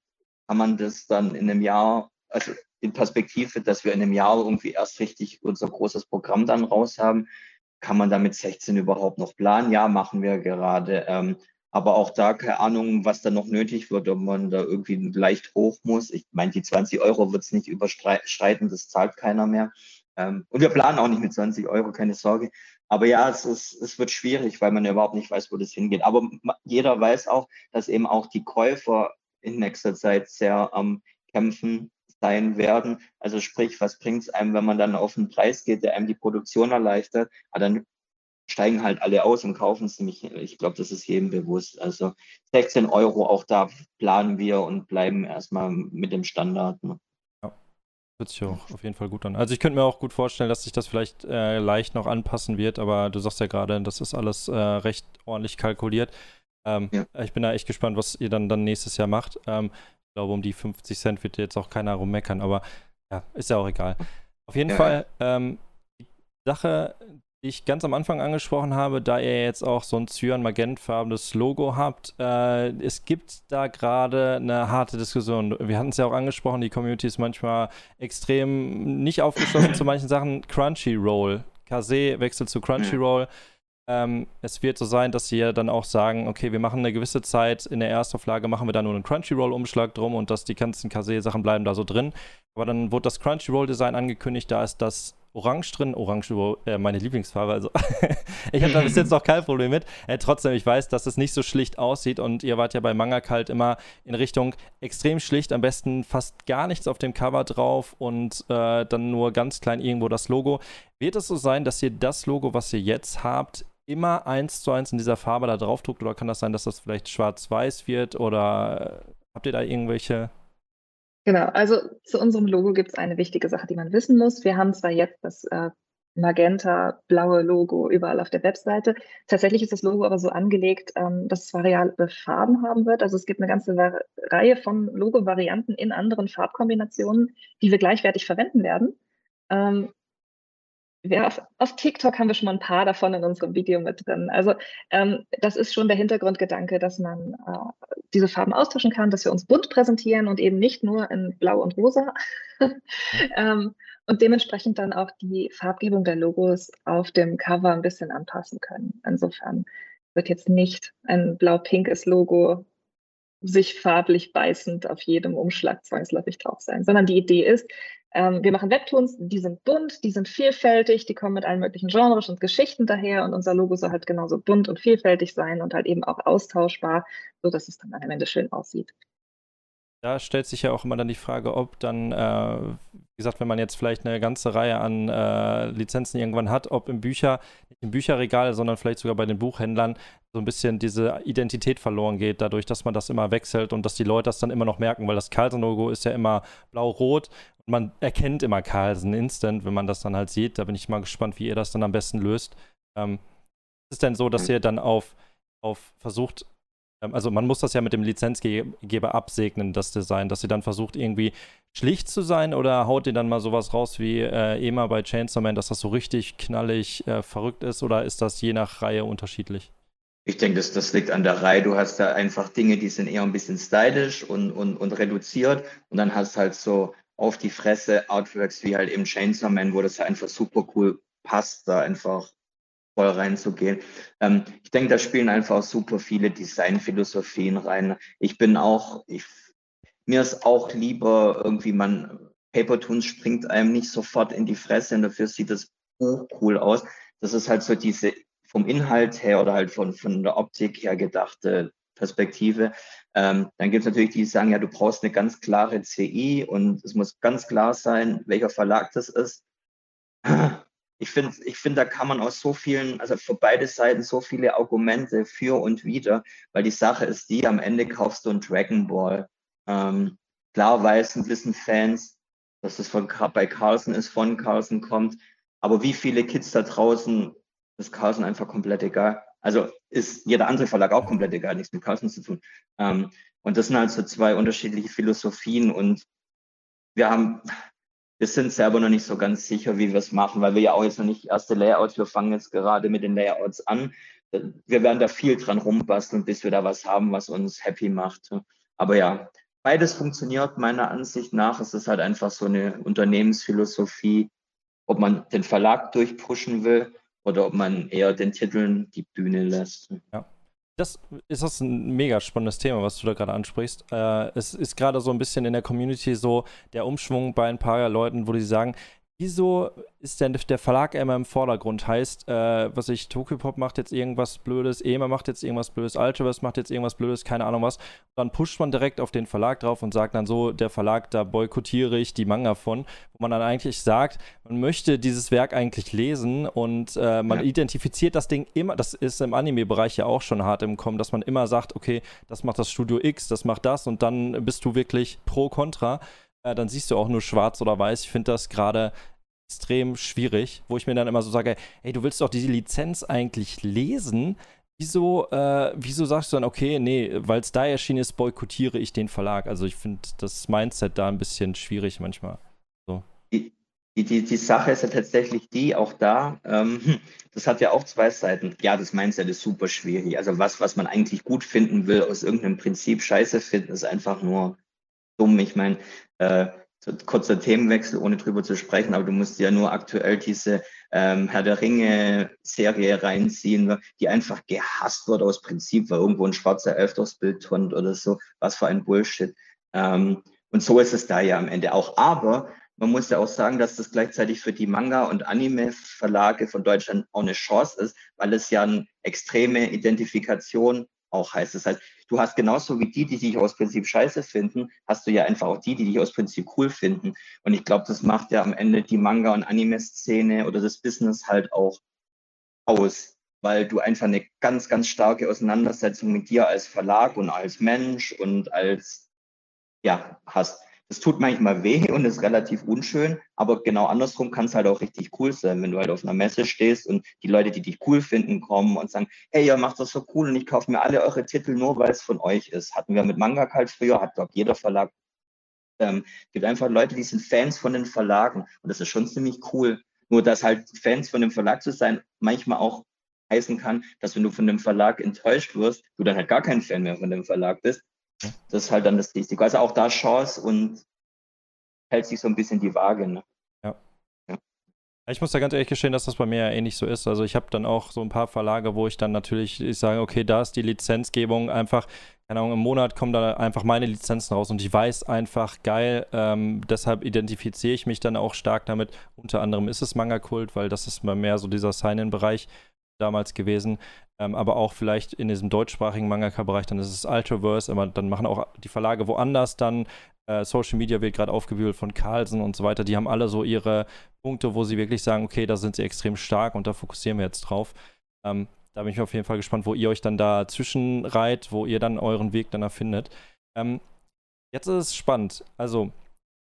Speaker 3: kann man das dann in einem Jahr, also in Perspektive, dass wir in einem Jahr irgendwie erst richtig unser großes Programm dann raus haben, kann man damit 16 überhaupt noch planen? Ja, machen wir gerade. Ähm, aber auch da keine Ahnung, was da noch nötig wird, ob man da irgendwie leicht hoch muss. Ich meine, die 20 Euro wird es nicht überschreiten, das zahlt keiner mehr. Ähm, und wir planen auch nicht mit 20 Euro, keine Sorge. Aber ja, es, ist, es wird schwierig, weil man überhaupt nicht weiß, wo das hingeht. Aber jeder weiß auch, dass eben auch die Käufer in nächster Zeit sehr am Kämpfen sein werden. Also sprich, was bringt es einem, wenn man dann auf einen Preis geht, der einem die Produktion erleichtert, aber dann steigen halt alle aus und kaufen es nämlich. Ich glaube, das ist jedem bewusst. Also 16 Euro, auch da planen wir und bleiben erstmal mit dem Standard. Ne?
Speaker 2: Ja, hört sich auch auf jeden Fall gut an. Also ich könnte mir auch gut vorstellen, dass sich das vielleicht äh, leicht noch anpassen wird, aber du sagst ja gerade, das ist alles äh, recht ordentlich kalkuliert. Ähm, ja. Ich bin da echt gespannt, was ihr dann, dann nächstes Jahr macht. Ähm, ich glaube, um die 50 Cent wird jetzt auch keiner rummeckern, aber ja, ist ja auch egal. Auf jeden ja. Fall, ähm, die Sache, die ich ganz am Anfang angesprochen habe, da ihr jetzt auch so ein cyan-magentfarbenes Logo habt, äh, es gibt da gerade eine harte Diskussion. Wir hatten es ja auch angesprochen, die Community ist manchmal extrem nicht aufgeschlossen zu manchen Sachen. Crunchyroll. Kase wechselt zu Crunchyroll. Ähm, es wird so sein, dass sie dann auch sagen, okay, wir machen eine gewisse Zeit in der Erstauflage, machen wir da nur einen Crunchyroll-Umschlag drum und dass die ganzen Kase-Sachen bleiben da so drin. Aber dann wurde das Crunchyroll-Design angekündigt, da ist das Orange drin. Orange, äh, meine Lieblingsfarbe. Also ich habe da bis jetzt noch kein Problem mit. Äh, trotzdem, ich weiß, dass es nicht so schlicht aussieht und ihr wart ja bei Manga Kalt immer in Richtung extrem schlicht, am besten fast gar nichts auf dem Cover drauf und äh, dann nur ganz klein irgendwo das Logo. Wird es so sein, dass ihr das Logo, was ihr jetzt habt, immer eins zu eins in dieser Farbe da drauf druckt oder kann das sein, dass das vielleicht schwarz-weiß wird oder äh, habt ihr da irgendwelche
Speaker 4: Genau, also zu unserem Logo gibt es eine wichtige Sache, die man wissen muss. Wir haben zwar jetzt das äh, magenta, blaue Logo überall auf der Webseite. Tatsächlich ist das Logo aber so angelegt, ähm, dass es variable Farben haben wird. Also es gibt eine ganze Var Reihe von Logo-Varianten in anderen Farbkombinationen, die wir gleichwertig verwenden werden. Ähm, ja, auf, auf, TikTok haben wir schon mal ein paar davon in unserem Video mit drin. Also ähm, das ist schon der Hintergrundgedanke, dass man äh, diese Farben austauschen kann, dass wir uns bunt präsentieren und eben nicht nur in Blau und Rosa. ähm, und dementsprechend dann auch die Farbgebung der Logos auf dem Cover ein bisschen anpassen können. Insofern wird jetzt nicht ein blau-pinkes Logo sich farblich beißend auf jedem Umschlag zwangsläufig drauf sein, sondern die Idee ist, ähm, wir machen Webtoons, die sind bunt, die sind vielfältig, die kommen mit allen möglichen Genres und Geschichten daher und unser Logo soll halt genauso bunt und vielfältig sein und halt eben auch austauschbar, sodass es dann am Ende schön aussieht.
Speaker 2: Da stellt sich ja auch immer dann die Frage, ob dann, äh, wie gesagt, wenn man jetzt vielleicht eine ganze Reihe an äh, Lizenzen irgendwann hat, ob im Bücher, im Bücherregal, sondern vielleicht sogar bei den Buchhändlern so ein bisschen diese Identität verloren geht, dadurch, dass man das immer wechselt und dass die Leute das dann immer noch merken, weil das Carlsen-Logo ist ja immer blau-rot und man erkennt immer Carlsen instant, wenn man das dann halt sieht. Da bin ich mal gespannt, wie ihr das dann am besten löst. Ähm, ist es denn so, dass ihr dann auf, auf versucht, ähm, also man muss das ja mit dem Lizenzgeber absegnen, das Design, dass sie dann versucht, irgendwie schlicht zu sein oder haut ihr dann mal sowas raus wie äh, EMA bei Chainsaw Man, dass das so richtig knallig äh, verrückt ist oder ist das je nach Reihe unterschiedlich?
Speaker 3: Ich denke, das, das liegt an der Reihe. Du hast da einfach Dinge, die sind eher ein bisschen stylisch und, und, und reduziert und dann hast halt so auf die Fresse Artworks wie halt eben Chainsaw Man, wo das einfach super cool passt, da einfach voll reinzugehen. Ähm, ich denke, da spielen einfach super viele Designphilosophien rein. Ich bin auch, ich, mir ist auch lieber irgendwie man, Papertoons springt einem nicht sofort in die Fresse und dafür sieht das Buch cool aus. Das ist halt so diese vom Inhalt her oder halt von, von der Optik her gedachte Perspektive. Ähm, dann gibt es natürlich die, die sagen, ja, du brauchst eine ganz klare CI und es muss ganz klar sein, welcher Verlag das ist ich finde, ich finde, da kann man aus so vielen, also für beide Seiten so viele Argumente für und wider, weil die Sache ist die, am Ende kaufst du einen Dragon Ball. Ähm, klar weißen, wissen Fans, dass es von, bei Carlson ist, von Carlson kommt, aber wie viele Kids da draußen ist Carlson einfach komplett egal. Also ist jeder andere Verlag auch komplett egal, nichts mit Carlson zu tun. Ähm, und das sind halt so zwei unterschiedliche Philosophien und wir haben, wir sind selber noch nicht so ganz sicher, wie wir es machen, weil wir ja auch jetzt noch nicht erste Layouts, wir fangen jetzt gerade mit den Layouts an. Wir werden da viel dran rumbasteln, bis wir da was haben, was uns happy macht. Aber ja, beides funktioniert meiner Ansicht nach. Es ist halt einfach so eine Unternehmensphilosophie, ob man den Verlag durchpushen will oder ob man eher den Titeln die Bühne lässt.
Speaker 2: Ja. Das ist das ein mega spannendes Thema, was du da gerade ansprichst. Äh, es ist gerade so ein bisschen in der Community so der Umschwung bei ein paar Leuten, wo die sagen, wieso ist denn der Verlag immer im Vordergrund? Heißt, äh, was ich, Tokyopop macht jetzt irgendwas Blödes, EMA macht jetzt irgendwas Blödes, Ultraverse macht jetzt irgendwas Blödes, keine Ahnung was. Dann pusht man direkt auf den Verlag drauf und sagt dann so, der Verlag, da boykottiere ich die Manga von, wo man dann eigentlich sagt, man möchte dieses Werk eigentlich lesen und äh, man ja. identifiziert das Ding immer, das ist im Anime-Bereich ja auch schon hart im Kommen, dass man immer sagt, okay, das macht das Studio X, das macht das und dann bist du wirklich pro kontra äh, dann siehst du auch nur schwarz oder weiß. Ich finde das gerade extrem schwierig, wo ich mir dann immer so sage, hey, du willst doch diese Lizenz eigentlich lesen. Wieso, äh, wieso sagst du dann, okay, nee, weil es da erschienen ist, boykottiere ich den Verlag? Also ich finde das Mindset da ein bisschen schwierig manchmal. So.
Speaker 3: Die, die, die Sache ist ja tatsächlich die, auch da, ähm, das hat ja auch zwei Seiten. Ja, das Mindset ist super schwierig. Also was, was man eigentlich gut finden will, aus irgendeinem Prinzip scheiße finden, ist einfach nur dumm. Ich meine, äh, kurzer Themenwechsel, ohne drüber zu sprechen, aber du musst ja nur aktuell diese ähm, Herr der Ringe-Serie reinziehen, die einfach gehasst wird aus Prinzip, weil irgendwo ein schwarzer Elf durchs Bild turnt oder so. Was für ein Bullshit. Ähm, und so ist es da ja am Ende auch. Aber man muss ja auch sagen, dass das gleichzeitig für die Manga- und Anime-Verlage von Deutschland auch eine Chance ist, weil es ja eine extreme Identifikation auch heißt. Das heißt, du hast genauso wie die, die dich aus Prinzip scheiße finden, hast du ja einfach auch die, die dich aus Prinzip cool finden. Und ich glaube, das macht ja am Ende die Manga- und Anime-Szene oder das Business halt auch aus, weil du einfach eine ganz, ganz starke Auseinandersetzung mit dir als Verlag und als Mensch und als, ja, hast. Das tut manchmal weh und ist relativ unschön, aber genau andersrum kann es halt auch richtig cool sein, wenn du halt auf einer Messe stehst und die Leute, die dich cool finden, kommen und sagen, hey, ihr macht das so cool und ich kaufe mir alle eure Titel nur, weil es von euch ist. Hatten wir mit Manga halt früher, hat doch jeder Verlag. Ähm, gibt einfach Leute, die sind Fans von den Verlagen und das ist schon ziemlich cool. Nur dass halt Fans von dem Verlag zu sein manchmal auch heißen kann, dass wenn du von dem Verlag enttäuscht wirst, du dann halt gar kein Fan mehr von dem Verlag bist. Das ist halt dann das Risiko. Also auch da Chance und hält sich so ein bisschen die Waage. Ne?
Speaker 2: Ja. ja. Ich muss da ganz ehrlich gestehen, dass das bei mir ja ähnlich so ist. Also ich habe dann auch so ein paar Verlage, wo ich dann natürlich ich sage, okay, da ist die Lizenzgebung einfach, keine Ahnung, im Monat kommen da einfach meine Lizenzen raus und ich weiß einfach, geil, ähm, deshalb identifiziere ich mich dann auch stark damit. Unter anderem ist es Manga-Kult, weil das ist mal mehr so dieser Sign-In-Bereich damals gewesen. Ähm, aber auch vielleicht in diesem deutschsprachigen Mangaka-Bereich, dann ist es Ultraverse, aber dann machen auch die Verlage woanders dann. Äh, Social Media wird gerade aufgewühlt von Carlsen und so weiter. Die haben alle so ihre Punkte, wo sie wirklich sagen, okay, da sind sie extrem stark und da fokussieren wir jetzt drauf. Ähm, da bin ich auf jeden Fall gespannt, wo ihr euch dann da zwischenreiht, wo ihr dann euren Weg dann erfindet. Ähm, jetzt ist es spannend. Also,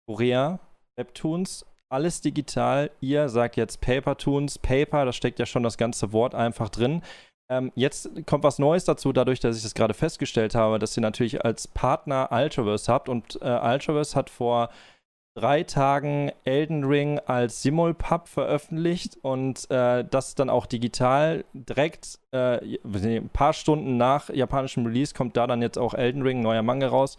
Speaker 2: Korea, Webtoons, alles digital. Ihr sagt jetzt Papertoons, Paper, da steckt ja schon das ganze Wort einfach drin. Ähm, jetzt kommt was Neues dazu, dadurch, dass ich das gerade festgestellt habe, dass ihr natürlich als Partner Ultraverse habt. Und äh, Ultraverse hat vor drei Tagen Elden Ring als Simulpub veröffentlicht und äh, das dann auch digital direkt äh, ein paar Stunden nach japanischem Release kommt da dann jetzt auch Elden Ring, neuer Manga raus.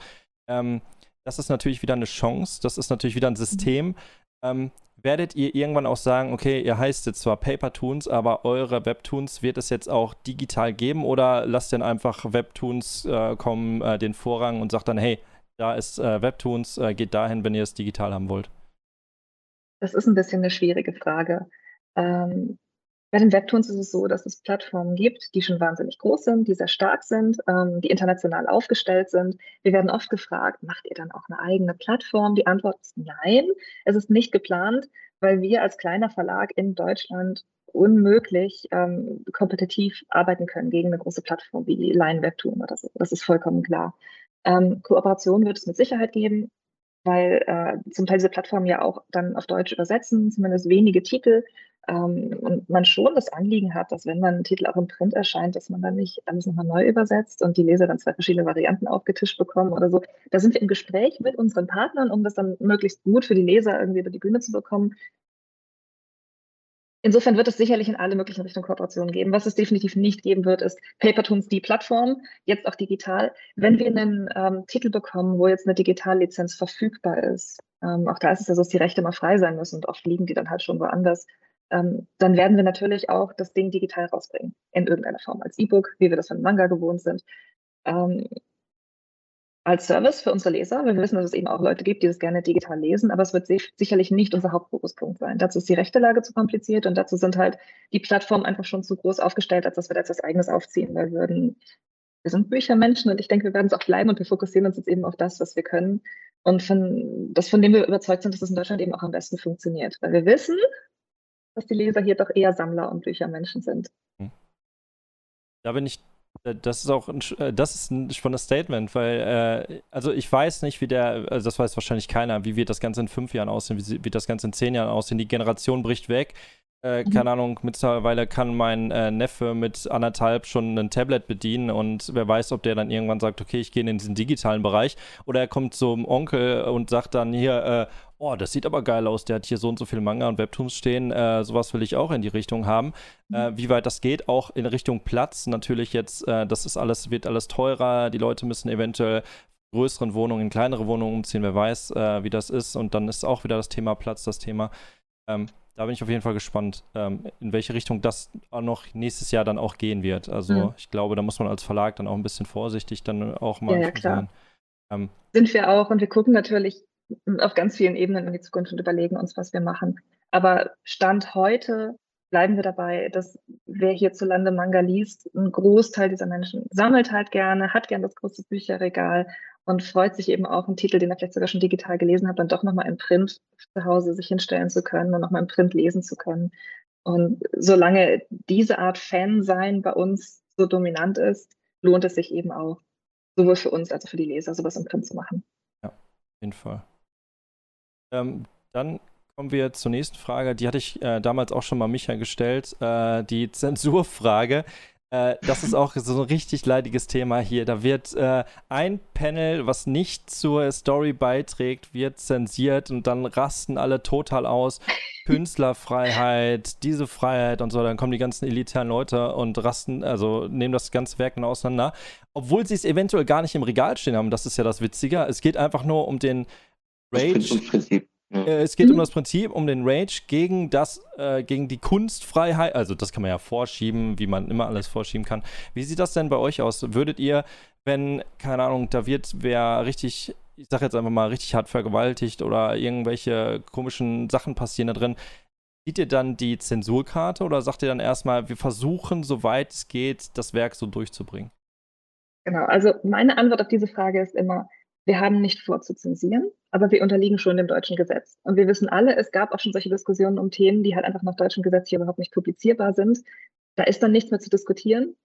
Speaker 2: Ähm, das ist natürlich wieder eine Chance, das ist natürlich wieder ein System, ähm, werdet ihr irgendwann auch sagen, okay, ihr heißt jetzt zwar Papertoons, aber eure Webtoons wird es jetzt auch digital geben oder lasst dann einfach Webtoons äh, kommen, äh, den Vorrang und sagt dann, hey, da ist äh, Webtoons, äh, geht dahin, wenn ihr es digital haben wollt?
Speaker 4: Das ist ein bisschen eine schwierige Frage. Ähm, bei den Webtoons ist es so, dass es Plattformen gibt, die schon wahnsinnig groß sind, die sehr stark sind, ähm, die international aufgestellt sind. Wir werden oft gefragt, macht ihr dann auch eine eigene Plattform? Die Antwort ist nein, es ist nicht geplant, weil wir als kleiner Verlag in Deutschland unmöglich ähm, kompetitiv arbeiten können gegen eine große Plattform wie Line Webtoon oder so. Das ist vollkommen klar. Ähm, Kooperation wird es mit Sicherheit geben, weil äh, zum Teil diese Plattformen ja auch dann auf Deutsch übersetzen, zumindest wenige Titel. Ähm, und man schon das Anliegen hat, dass wenn man ein Titel auch im Print erscheint, dass man dann nicht alles nochmal neu übersetzt und die Leser dann zwei verschiedene Varianten aufgetischt bekommen oder so. Da sind wir im Gespräch mit unseren Partnern, um das dann möglichst gut für die Leser irgendwie über die Bühne zu bekommen. Insofern wird es sicherlich in alle möglichen Richtungen Kooperationen geben. Was es definitiv nicht geben wird, ist Papertoons, die Plattform, jetzt auch digital. Wenn wir einen ähm, Titel bekommen, wo jetzt eine Digitallizenz verfügbar ist, ähm, auch da ist es ja so, dass die Rechte mal frei sein müssen und oft liegen die dann halt schon woanders, ähm, dann werden wir natürlich auch das Ding digital rausbringen, in irgendeiner Form, als E-Book, wie wir das von Manga gewohnt sind. Ähm, als Service für unsere Leser. Wir wissen, dass es eben auch Leute gibt, die das gerne digital lesen, aber es wird sicherlich nicht unser Hauptfokuspunkt sein. Dazu ist die rechte Lage zu kompliziert und dazu sind halt die Plattformen einfach schon zu groß aufgestellt, als dass wir da jetzt Eigenes aufziehen, weil wir würden, wir sind Büchermenschen und ich denke, wir werden es auch bleiben und wir fokussieren uns jetzt eben auf das, was wir können und von, das, von dem wir überzeugt sind, dass es in Deutschland eben auch am besten funktioniert, weil wir wissen, dass die Leser hier doch eher Sammler und Büchermenschen sind. Hm.
Speaker 2: Da bin ich äh, das ist auch ein, äh, das ist ein spannendes Statement, weil, äh, also ich weiß nicht, wie der, also das weiß wahrscheinlich keiner, wie wird das Ganze in fünf Jahren aussehen, wie wird das Ganze in zehn Jahren aussehen. Die Generation bricht weg. Äh, mhm. Keine Ahnung, mittlerweile kann mein äh, Neffe mit anderthalb schon ein Tablet bedienen und wer weiß, ob der dann irgendwann sagt, okay, ich gehe in diesen digitalen Bereich. Oder er kommt zum Onkel und sagt dann hier, äh, oh, das sieht aber geil aus, der hat hier so und so viel Manga und Webtoons stehen, äh, sowas will ich auch in die Richtung haben. Mhm. Äh, wie weit das geht, auch in Richtung Platz, natürlich jetzt, äh, das ist alles, wird alles teurer, die Leute müssen eventuell größeren Wohnungen in kleinere Wohnungen umziehen, wer weiß, äh, wie das ist und dann ist auch wieder das Thema Platz das Thema. Ähm, da bin ich auf jeden Fall gespannt, ähm, in welche Richtung das auch noch nächstes Jahr dann auch gehen wird. Also mhm. ich glaube, da muss man als Verlag dann auch ein bisschen vorsichtig dann auch mal
Speaker 4: ja, ja, sein. Ähm, Sind wir auch und wir gucken natürlich auf ganz vielen Ebenen in die Zukunft und überlegen uns, was wir machen. Aber Stand heute bleiben wir dabei, dass wer hierzulande Manga liest, ein Großteil dieser Menschen sammelt halt gerne, hat gerne das große Bücherregal und freut sich eben auch, einen Titel, den er vielleicht sogar schon digital gelesen hat, dann doch nochmal im Print zu Hause sich hinstellen zu können und nochmal im Print lesen zu können. Und solange diese Art Fan sein bei uns so dominant ist, lohnt es sich eben auch, sowohl für uns als auch für die Leser, sowas im Print zu machen.
Speaker 2: Ja, auf jeden Fall. Ähm, dann kommen wir zur nächsten Frage. Die hatte ich äh, damals auch schon mal Micha gestellt. Äh, die Zensurfrage. Äh, das ist auch so ein richtig leidiges Thema hier. Da wird äh, ein Panel, was nicht zur Story beiträgt, wird zensiert und dann rasten alle total aus. Künstlerfreiheit, diese Freiheit und so. Dann kommen die ganzen elitären Leute und rasten, also nehmen das ganze Werk dann auseinander. Obwohl sie es eventuell gar nicht im Regal stehen haben. Das ist ja das Witzige. Es geht einfach nur um den Rage. Das Prinzip. Äh, es geht mhm. um das Prinzip, um den Rage gegen das, äh, gegen die Kunstfreiheit. Also das kann man ja vorschieben, wie man immer alles vorschieben kann. Wie sieht das denn bei euch aus? Würdet ihr, wenn, keine Ahnung, da wird wer richtig, ich sag jetzt einfach mal, richtig hart vergewaltigt oder irgendwelche komischen Sachen passieren da drin, Zieht ihr dann die Zensurkarte oder sagt ihr dann erstmal, wir versuchen, soweit es geht, das Werk so durchzubringen?
Speaker 4: Genau, also meine Antwort auf diese Frage ist immer, wir haben nicht vor zu zensieren, aber wir unterliegen schon dem deutschen Gesetz. Und wir wissen alle, es gab auch schon solche Diskussionen um Themen, die halt einfach nach deutschem Gesetz hier überhaupt nicht publizierbar sind. Da ist dann nichts mehr zu diskutieren.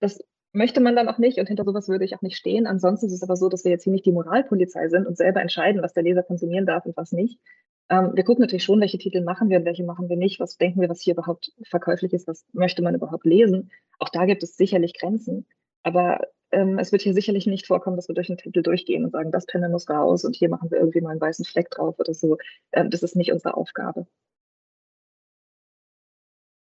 Speaker 4: Das möchte man dann auch nicht und hinter sowas würde ich auch nicht stehen. Ansonsten ist es aber so, dass wir jetzt hier nicht die Moralpolizei sind und selber entscheiden, was der Leser konsumieren darf und was nicht. Ähm, wir gucken natürlich schon, welche Titel machen wir und welche machen wir nicht. Was denken wir, was hier überhaupt verkäuflich ist, was möchte man überhaupt lesen. Auch da gibt es sicherlich Grenzen. Aber ähm, es wird hier sicherlich nicht vorkommen, dass wir durch den Titel durchgehen und sagen, das Panel muss raus und hier machen wir irgendwie mal einen weißen Fleck drauf oder so. Ähm, das ist nicht unsere Aufgabe.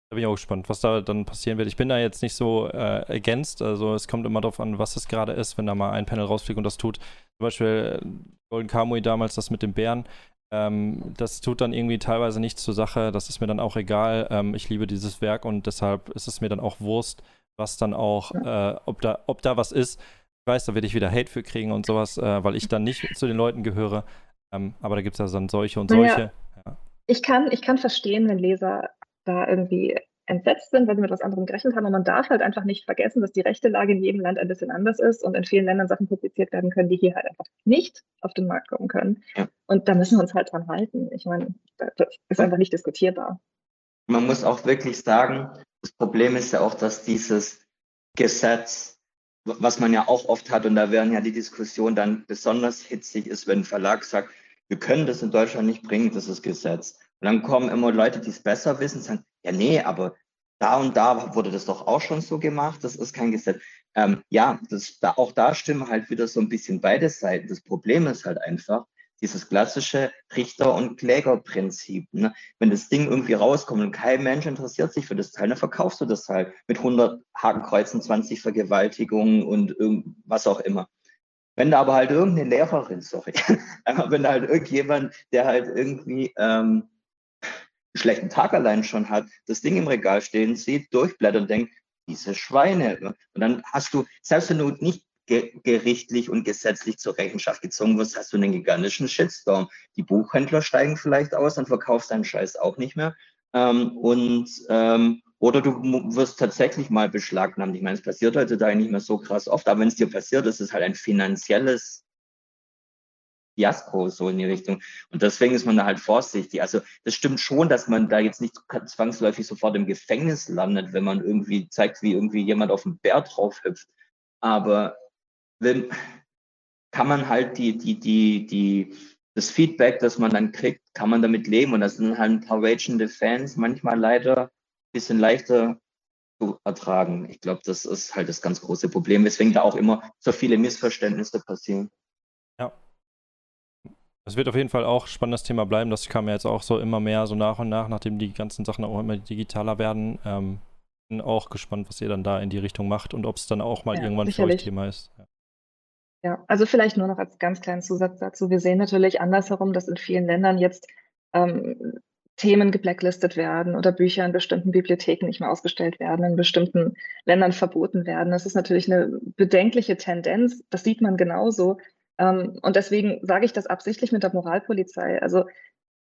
Speaker 2: Da bin ich auch gespannt, was da dann passieren wird. Ich bin da jetzt nicht so äh, ergänzt. Also es kommt immer darauf an, was es gerade ist, wenn da mal ein Panel rausfliegt und das tut. Zum Beispiel äh, Golden Kamui damals das mit dem Bären. Ähm, das tut dann irgendwie teilweise nichts zur Sache. Das ist mir dann auch egal. Ähm, ich liebe dieses Werk und deshalb ist es mir dann auch Wurst, was dann auch, äh, ob, da, ob da was ist. Ich weiß, da werde ich wieder Hate für kriegen und sowas, äh, weil ich dann nicht zu den Leuten gehöre. Ähm, aber da gibt es ja dann solche und solche.
Speaker 4: Ja. ich, kann, ich kann verstehen, wenn Leser da irgendwie entsetzt sind, weil sie mit was anderem gerechnet haben. Und man darf halt einfach nicht vergessen, dass die rechte Lage in jedem Land ein bisschen anders ist und in vielen Ländern Sachen publiziert werden können, die hier halt einfach nicht auf den Markt kommen können. Ja. Und da müssen wir uns halt dran halten. Ich meine, das ist einfach nicht diskutierbar.
Speaker 3: Man muss auch wirklich sagen, das Problem ist ja auch, dass dieses Gesetz, was man ja auch oft hat, und da werden ja die Diskussionen dann besonders hitzig, ist, wenn ein Verlag sagt, wir können das in Deutschland nicht bringen, das ist Gesetz. Und dann kommen immer Leute, die es besser wissen, sagen, ja, nee, aber da und da wurde das doch auch schon so gemacht, das ist kein Gesetz. Ähm, ja, das, da, auch da stimmen halt wieder so ein bisschen beide Seiten. Das Problem ist halt einfach, dieses klassische Richter- und Klägerprinzip. Ne? Wenn das Ding irgendwie rauskommt und kein Mensch interessiert sich für das Teil, dann verkaufst du das halt mit 100 Hakenkreuzen, 20 Vergewaltigungen und was auch immer. Wenn da aber halt irgendeine Lehrerin, sorry, wenn da halt irgendjemand, der halt irgendwie ähm, einen schlechten Tag allein schon hat, das Ding im Regal stehen sieht, durchblättert und denkt, diese Schweine. Und dann hast du, selbst wenn du nicht ge gerichtlich und gesetzlich zur Rechenschaft gezogen wirst, hast du einen gigantischen Shitstorm. Die Buchhändler steigen vielleicht aus und verkaufst deinen Scheiß auch nicht mehr. Ähm, und ähm, oder du wirst tatsächlich mal beschlagnahmt. Ich meine, es passiert heutzutage nicht mehr so krass oft, aber wenn es dir passiert, ist es halt ein finanzielles Fiasko, so in die Richtung. Und deswegen ist man da halt vorsichtig. Also das stimmt schon, dass man da jetzt nicht zwangsläufig sofort im Gefängnis landet, wenn man irgendwie zeigt, wie irgendwie jemand auf den Bär drauf hüpft. Aber wenn, kann man halt die, die, die, die, das Feedback, das man dann kriegt, kann man damit leben. Und das sind halt ein paar ragende Fans manchmal leider ein bisschen leichter zu ertragen. Ich glaube, das ist halt das ganz große Problem, weswegen da auch immer so viele Missverständnisse passieren.
Speaker 2: Ja. Es wird auf jeden Fall auch spannendes Thema bleiben. Das kam ja jetzt auch so immer mehr, so nach und nach, nachdem die ganzen Sachen auch immer digitaler werden. Ähm, bin auch gespannt, was ihr dann da in die Richtung macht und ob es dann auch mal ja, irgendwann sicherlich. für euch Thema ist. Ja.
Speaker 4: Ja, also vielleicht nur noch als ganz kleinen Zusatz dazu. Wir sehen natürlich andersherum, dass in vielen Ländern jetzt ähm, Themen geblacklistet werden oder Bücher in bestimmten Bibliotheken nicht mehr ausgestellt werden, in bestimmten Ländern verboten werden. Das ist natürlich eine bedenkliche Tendenz. Das sieht man genauso. Ähm, und deswegen sage ich das absichtlich mit der Moralpolizei. Also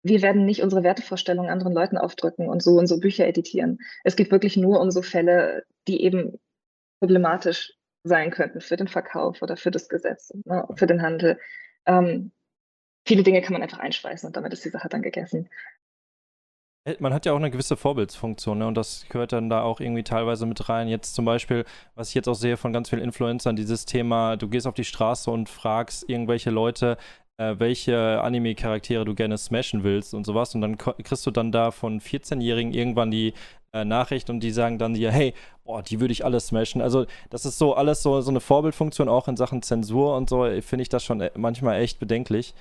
Speaker 4: wir werden nicht unsere Wertevorstellungen anderen Leuten aufdrücken und so und so Bücher editieren. Es geht wirklich nur um so Fälle, die eben problematisch sein könnten für den Verkauf oder für das Gesetz, ne, für den Handel. Ähm, viele Dinge kann man einfach einschweißen und damit ist die Sache dann gegessen.
Speaker 2: Man hat ja auch eine gewisse Vorbildsfunktion, ne? Und das gehört dann da auch irgendwie teilweise mit rein. Jetzt zum Beispiel, was ich jetzt auch sehe von ganz vielen Influencern, dieses Thema, du gehst auf die Straße und fragst irgendwelche Leute, äh, welche Anime-Charaktere du gerne smashen willst und sowas. Und dann kriegst du dann da von 14-Jährigen irgendwann die äh, Nachricht und die sagen dann dir, hey, boah, die würde ich alle smashen. Also das ist so alles so, so eine Vorbildfunktion, auch in Sachen Zensur und so, finde ich das schon äh, manchmal echt bedenklich.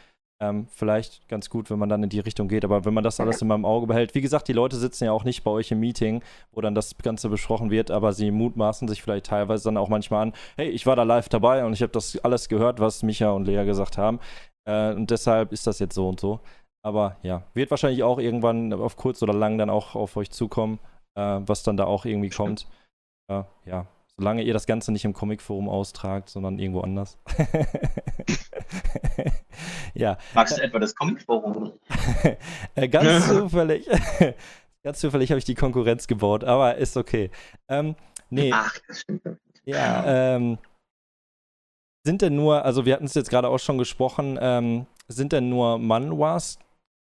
Speaker 2: Ähm, vielleicht ganz gut, wenn man dann in die Richtung geht, aber wenn man das alles in meinem Auge behält. Wie gesagt, die Leute sitzen ja auch nicht bei euch im Meeting, wo dann das Ganze besprochen wird, aber sie mutmaßen sich vielleicht teilweise dann auch manchmal an, hey, ich war da live dabei und ich habe das alles gehört, was Micha und Lea gesagt haben. Äh, und deshalb ist das jetzt so und so. Aber ja, wird wahrscheinlich auch irgendwann auf kurz oder lang dann auch auf euch zukommen, äh, was dann da auch irgendwie kommt. Äh, ja, solange ihr das Ganze nicht im Comicforum austragt, sondern irgendwo anders.
Speaker 3: ja. Magst du etwa das Comicforum?
Speaker 2: Äh, ganz zufällig. ganz zufällig habe ich die Konkurrenz gebaut, aber ist okay. Ähm, nee. Ach, das stimmt. Ja, ähm, sind denn nur, also wir hatten es jetzt gerade auch schon gesprochen, ähm, sind denn nur Manwas,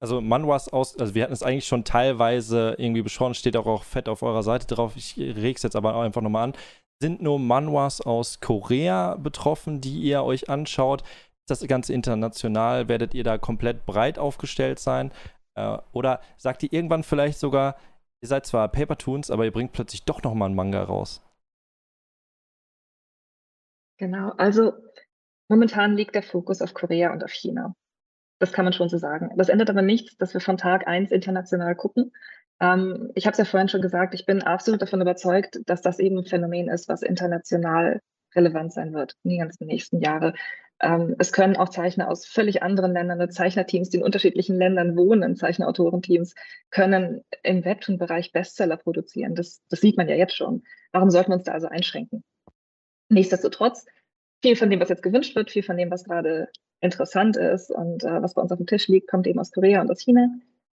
Speaker 2: also Manwas aus, also wir hatten es eigentlich schon teilweise irgendwie besprochen, steht auch, auch fett auf eurer Seite drauf, ich rege es jetzt aber einfach nochmal an. Sind nur Manwas aus Korea betroffen, die ihr euch anschaut? Ist das Ganze international? Werdet ihr da komplett breit aufgestellt sein? Äh, oder sagt ihr irgendwann vielleicht sogar, ihr seid zwar Papertoons, aber ihr bringt plötzlich doch nochmal einen Manga raus?
Speaker 4: Genau, also momentan liegt der Fokus auf Korea und auf China. Das kann man schon so sagen. Das ändert aber nichts, dass wir von Tag 1 international gucken. Ähm, ich habe es ja vorhin schon gesagt, ich bin absolut davon überzeugt, dass das eben ein Phänomen ist, was international relevant sein wird in den ganzen nächsten Jahren. Ähm, es können auch Zeichner aus völlig anderen Ländern, Zeichnerteams, die in unterschiedlichen Ländern wohnen, Zeichnerautorenteams, können im Webtoon-Bereich Bestseller produzieren. Das, das sieht man ja jetzt schon. Warum sollten wir uns da also einschränken? Nichtsdestotrotz, viel von dem, was jetzt gewünscht wird, viel von dem, was gerade interessant ist und äh, was bei uns auf dem Tisch liegt, kommt eben aus Korea und aus China.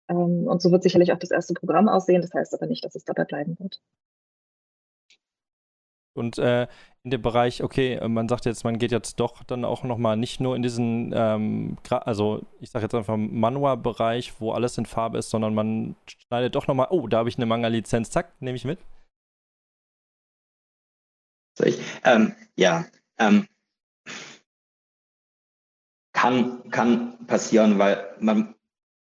Speaker 4: Ähm, und so wird sicherlich auch das erste Programm aussehen. Das heißt aber nicht, dass es dabei bleiben wird.
Speaker 2: Und äh, in dem Bereich, okay, man sagt jetzt, man geht jetzt doch dann auch nochmal nicht nur in diesen, ähm, also ich sage jetzt einfach Manua-Bereich, wo alles in Farbe ist, sondern man schneidet doch nochmal, oh, da habe ich eine Manga-Lizenz, zack, nehme ich mit.
Speaker 3: Soll ich? Ähm, ja, ähm, kann, kann passieren, weil man,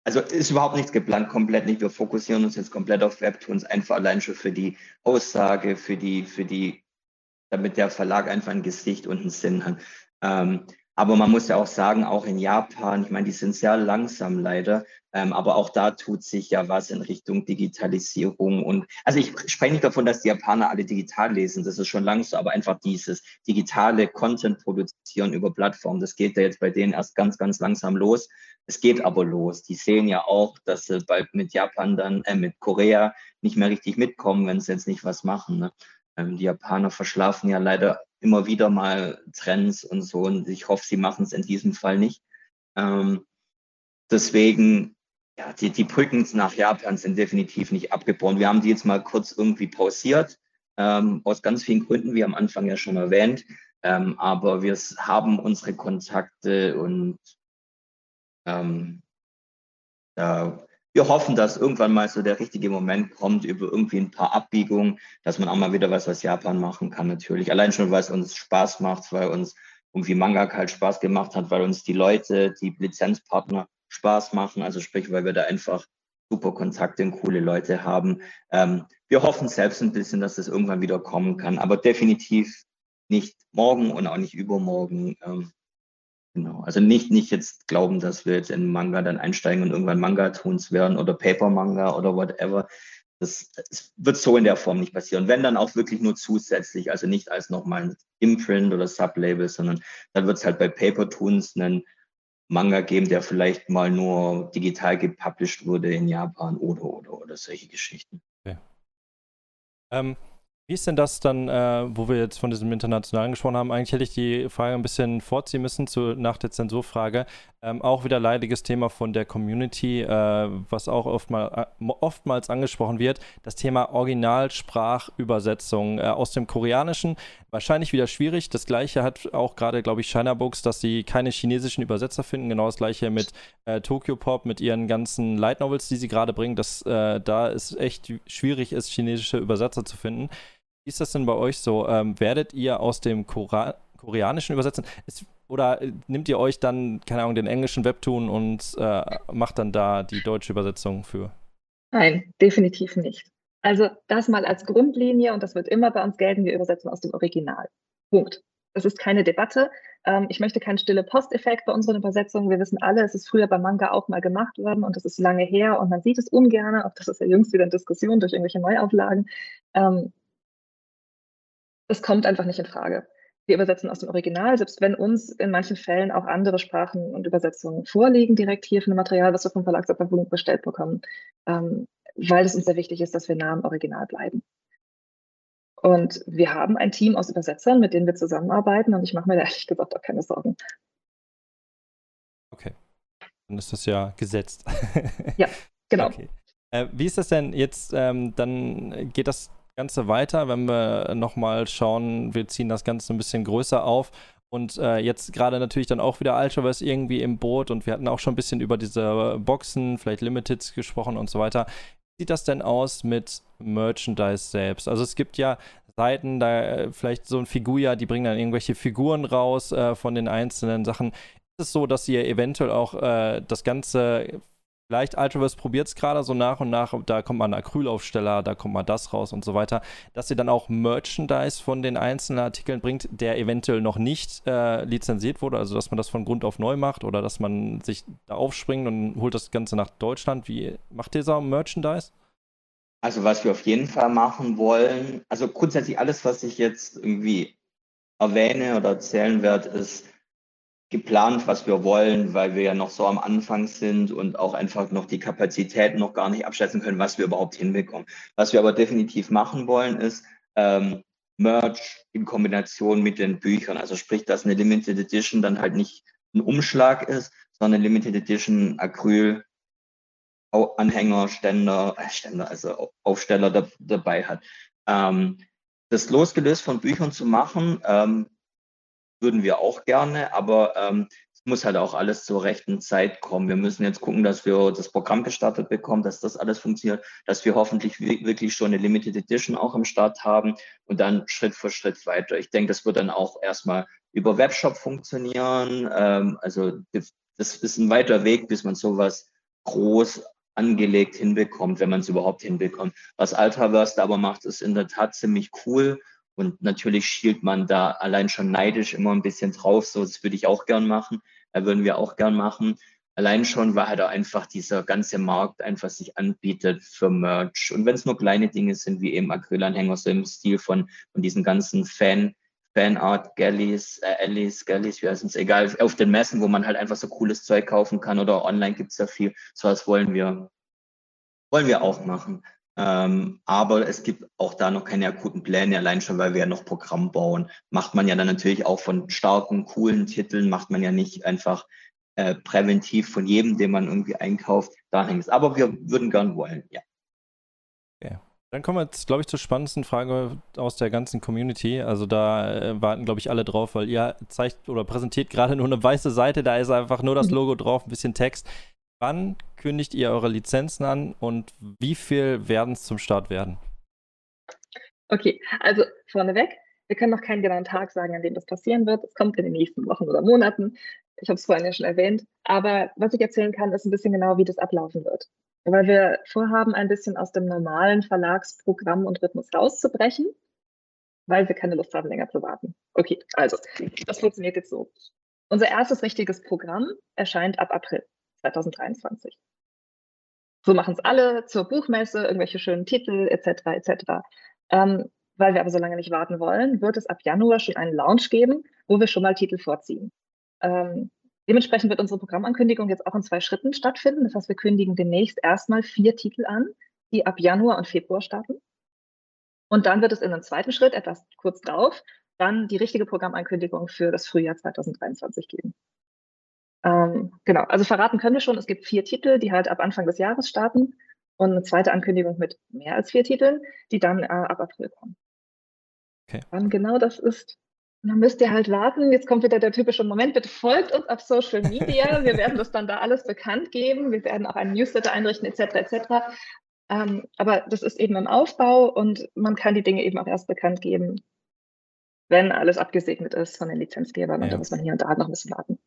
Speaker 3: also ist überhaupt nichts geplant, komplett nicht. Wir fokussieren uns jetzt komplett auf Webtoons, einfach allein schon für die Aussage, für die, für die, damit der Verlag einfach ein Gesicht und einen Sinn hat. Ähm, aber man muss ja auch sagen, auch in Japan, ich meine, die sind sehr langsam leider, ähm, aber auch da tut sich ja was in Richtung Digitalisierung. Und also ich spreche nicht davon, dass die Japaner alle digital lesen, das ist schon langsam, aber einfach dieses digitale Content produzieren über Plattformen, das geht ja jetzt bei denen erst ganz, ganz langsam los. Es geht aber los. Die sehen ja auch, dass sie bald mit Japan dann, äh, mit Korea nicht mehr richtig mitkommen, wenn sie jetzt nicht was machen. Ne? Ähm, die Japaner verschlafen ja leider immer wieder mal Trends und so und ich hoffe, sie machen es in diesem Fall nicht. Ähm, deswegen, ja, die, die Brücken nach Japan sind definitiv nicht abgebaut. Wir haben die jetzt mal kurz irgendwie pausiert, ähm, aus ganz vielen Gründen, wie am Anfang ja schon erwähnt. Ähm, aber wir haben unsere Kontakte und ähm, da wir hoffen, dass irgendwann mal so der richtige Moment kommt über irgendwie ein paar Abbiegungen, dass man auch mal wieder was aus Japan machen kann natürlich. Allein schon, weil es uns Spaß macht, weil uns irgendwie Manga halt Spaß gemacht hat, weil uns die Leute, die Lizenzpartner Spaß machen. Also sprich, weil wir da einfach super Kontakte und coole Leute haben. Ähm, wir hoffen selbst ein bisschen, dass das irgendwann wieder kommen kann, aber definitiv nicht morgen und auch nicht übermorgen. Ähm, Genau. Also nicht, nicht jetzt glauben, dass wir jetzt in Manga dann einsteigen und irgendwann Manga-Toons werden oder Paper-Manga oder whatever. Das, das, wird so in der Form nicht passieren. Wenn dann auch wirklich nur zusätzlich, also nicht als nochmal ein Imprint oder Sublabel, sondern dann wird es halt bei Paper Toons einen Manga geben, der vielleicht mal nur digital gepublished wurde in Japan oder oder oder solche Geschichten. Okay.
Speaker 2: Ähm, wie ist denn das dann, äh, wo wir jetzt von diesem Internationalen gesprochen haben? Eigentlich hätte ich die Frage ein bisschen vorziehen müssen zu, nach der Zensurfrage. Ähm, auch wieder leidiges Thema von der Community, äh, was auch oftmal, äh, oftmals angesprochen wird. Das Thema Originalsprachübersetzung äh, aus dem Koreanischen. Wahrscheinlich wieder schwierig. Das gleiche hat auch gerade, glaube ich, China Books, dass sie keine chinesischen Übersetzer finden. Genau das gleiche mit äh, Tokyo Pop, mit ihren ganzen Light Novels, die sie gerade bringen. Dass äh, da es echt schwierig ist, chinesische Übersetzer zu finden. Wie ist das denn bei euch so? Ähm, werdet ihr aus dem Kora Koreanischen übersetzen? Es oder äh, nehmt ihr euch dann, keine Ahnung, den englischen Webtoon und äh, macht dann da die deutsche Übersetzung für?
Speaker 4: Nein, definitiv nicht. Also das mal als Grundlinie und das wird immer bei uns gelten, wir übersetzen aus dem Original. Punkt. Das ist keine Debatte. Ähm, ich möchte keinen stille Posteffekt bei unseren Übersetzungen. Wir wissen alle, es ist früher beim Manga auch mal gemacht worden und das ist lange her und man sieht es ungern. Auch das ist ja jüngst wieder in Diskussion durch irgendwelche Neuauflagen. Ähm, es kommt einfach nicht in Frage. Wir übersetzen aus dem Original, selbst wenn uns in manchen Fällen auch andere Sprachen und Übersetzungen vorliegen, direkt hier von dem Material, was wir vom Verlag zur Verfügung gestellt bekommen, ähm, weil es uns sehr wichtig ist, dass wir nah am Original bleiben. Und wir haben ein Team aus Übersetzern, mit denen wir zusammenarbeiten und ich mache mir da ehrlich gesagt auch keine Sorgen.
Speaker 2: Okay. Dann ist das ja gesetzt.
Speaker 4: ja, genau.
Speaker 2: Okay. Äh, wie ist das denn jetzt? Ähm, dann geht das Ganze weiter, wenn wir nochmal schauen, wir ziehen das Ganze ein bisschen größer auf. Und äh, jetzt gerade natürlich dann auch wieder Ultraverse irgendwie im Boot und wir hatten auch schon ein bisschen über diese Boxen, vielleicht Limiteds gesprochen und so weiter. Wie sieht das denn aus mit Merchandise selbst? Also es gibt ja Seiten, da äh, vielleicht so ein Figuja, die bringen dann irgendwelche Figuren raus äh, von den einzelnen Sachen. Ist es so, dass ihr eventuell auch äh, das Ganze Vielleicht Ultraverse probiert es gerade so nach und nach, da kommt mal ein Acrylaufsteller, da kommt mal das raus und so weiter, dass ihr dann auch Merchandise von den einzelnen Artikeln bringt, der eventuell noch nicht äh, lizenziert wurde, also dass man das von Grund auf neu macht oder dass man sich da aufspringt und holt das Ganze nach Deutschland. Wie macht ihr so Merchandise?
Speaker 3: Also was wir auf jeden Fall machen wollen, also grundsätzlich alles, was ich jetzt irgendwie erwähne oder erzählen werde, ist geplant, was wir wollen, weil wir ja noch so am Anfang sind und auch einfach noch die Kapazitäten noch gar nicht abschätzen können, was wir überhaupt hinbekommen. Was wir aber definitiv machen wollen, ist ähm, Merch in Kombination mit den Büchern. Also sprich, dass eine Limited Edition dann halt nicht ein Umschlag ist, sondern Limited Edition Acryl Anhänger, Ständer, äh, Ständer, also Aufsteller da, dabei hat. Ähm, das losgelöst von Büchern zu machen, ähm, würden wir auch gerne, aber ähm, es muss halt auch alles zur rechten Zeit kommen. Wir müssen jetzt gucken, dass wir das Programm gestartet bekommen, dass das alles funktioniert, dass wir hoffentlich wirklich schon eine Limited Edition auch am Start haben und dann Schritt für Schritt weiter. Ich denke, das wird dann auch erstmal über Webshop funktionieren. Ähm, also das ist ein weiter Weg, bis man sowas groß angelegt hinbekommt, wenn man es überhaupt hinbekommt. Was Altraverse aber macht, ist in der Tat ziemlich cool und natürlich schielt man da allein schon neidisch immer ein bisschen drauf. So, das würde ich auch gern machen. Da würden wir auch gern machen. Allein schon, weil halt einfach dieser ganze Markt einfach sich anbietet für Merch. Und wenn es nur kleine Dinge sind, wie eben Acrylanhänger, so im Stil von, von diesen ganzen Fan, Fanart, Galleys, äh, Allies, Galleys, wie heißt es, egal, auf den Messen, wo man halt einfach so cooles Zeug kaufen kann oder online gibt es ja viel. So was wollen wir, wollen wir auch machen. Ähm, aber es gibt auch da noch keine akuten Pläne, allein schon, weil wir ja noch Programm bauen. Macht man ja dann natürlich auch von starken, coolen Titeln, macht man ja nicht einfach äh, präventiv von jedem, den man irgendwie einkauft, da hängt. Aber wir würden gern wollen, ja.
Speaker 2: Okay. Dann kommen wir jetzt, glaube ich, zur spannendsten Frage aus der ganzen Community. Also da äh, warten, glaube ich, alle drauf, weil ihr zeigt oder präsentiert gerade nur eine weiße Seite, da ist einfach nur das. Logo drauf, ein bisschen Text. Wann kündigt ihr eure Lizenzen an und wie viel werden es zum Start werden?
Speaker 4: Okay, also vorneweg, wir können noch keinen genauen Tag sagen, an dem das passieren wird. Es kommt in den nächsten Wochen oder Monaten. Ich habe es vorhin ja schon erwähnt. Aber was ich erzählen kann, ist ein bisschen genau, wie das ablaufen wird. Weil wir vorhaben, ein bisschen aus dem normalen Verlagsprogramm und Rhythmus rauszubrechen, weil wir keine Lust haben, länger zu warten. Okay, also, das funktioniert jetzt so. Unser erstes richtiges Programm erscheint ab April. 2023. So machen es alle zur Buchmesse, irgendwelche schönen Titel etc. etc. Ähm, weil wir aber so lange nicht warten wollen, wird es ab Januar schon einen Launch geben, wo wir schon mal Titel vorziehen. Ähm, dementsprechend wird unsere Programmankündigung jetzt auch in zwei Schritten stattfinden. Das heißt, wir kündigen demnächst erstmal vier Titel an, die ab Januar und Februar starten. Und dann wird es in einem zweiten Schritt, etwas kurz drauf, dann die richtige Programmankündigung für das Frühjahr 2023 geben. Ähm, genau, also verraten können wir schon, es gibt vier Titel, die halt ab Anfang des Jahres starten und eine zweite Ankündigung mit mehr als vier Titeln, die dann äh, ab April kommen. Okay. Wann genau das ist, dann müsst ihr halt warten. Jetzt kommt wieder der typische Moment. Bitte folgt uns auf Social Media. Wir werden das dann da alles bekannt geben. Wir werden auch einen Newsletter einrichten, etc. etc. Ähm, aber das ist eben im Aufbau und man kann die Dinge eben auch erst bekannt geben, wenn alles abgesegnet ist von den Lizenzgebern. Und da muss man hier und da noch ein bisschen warten.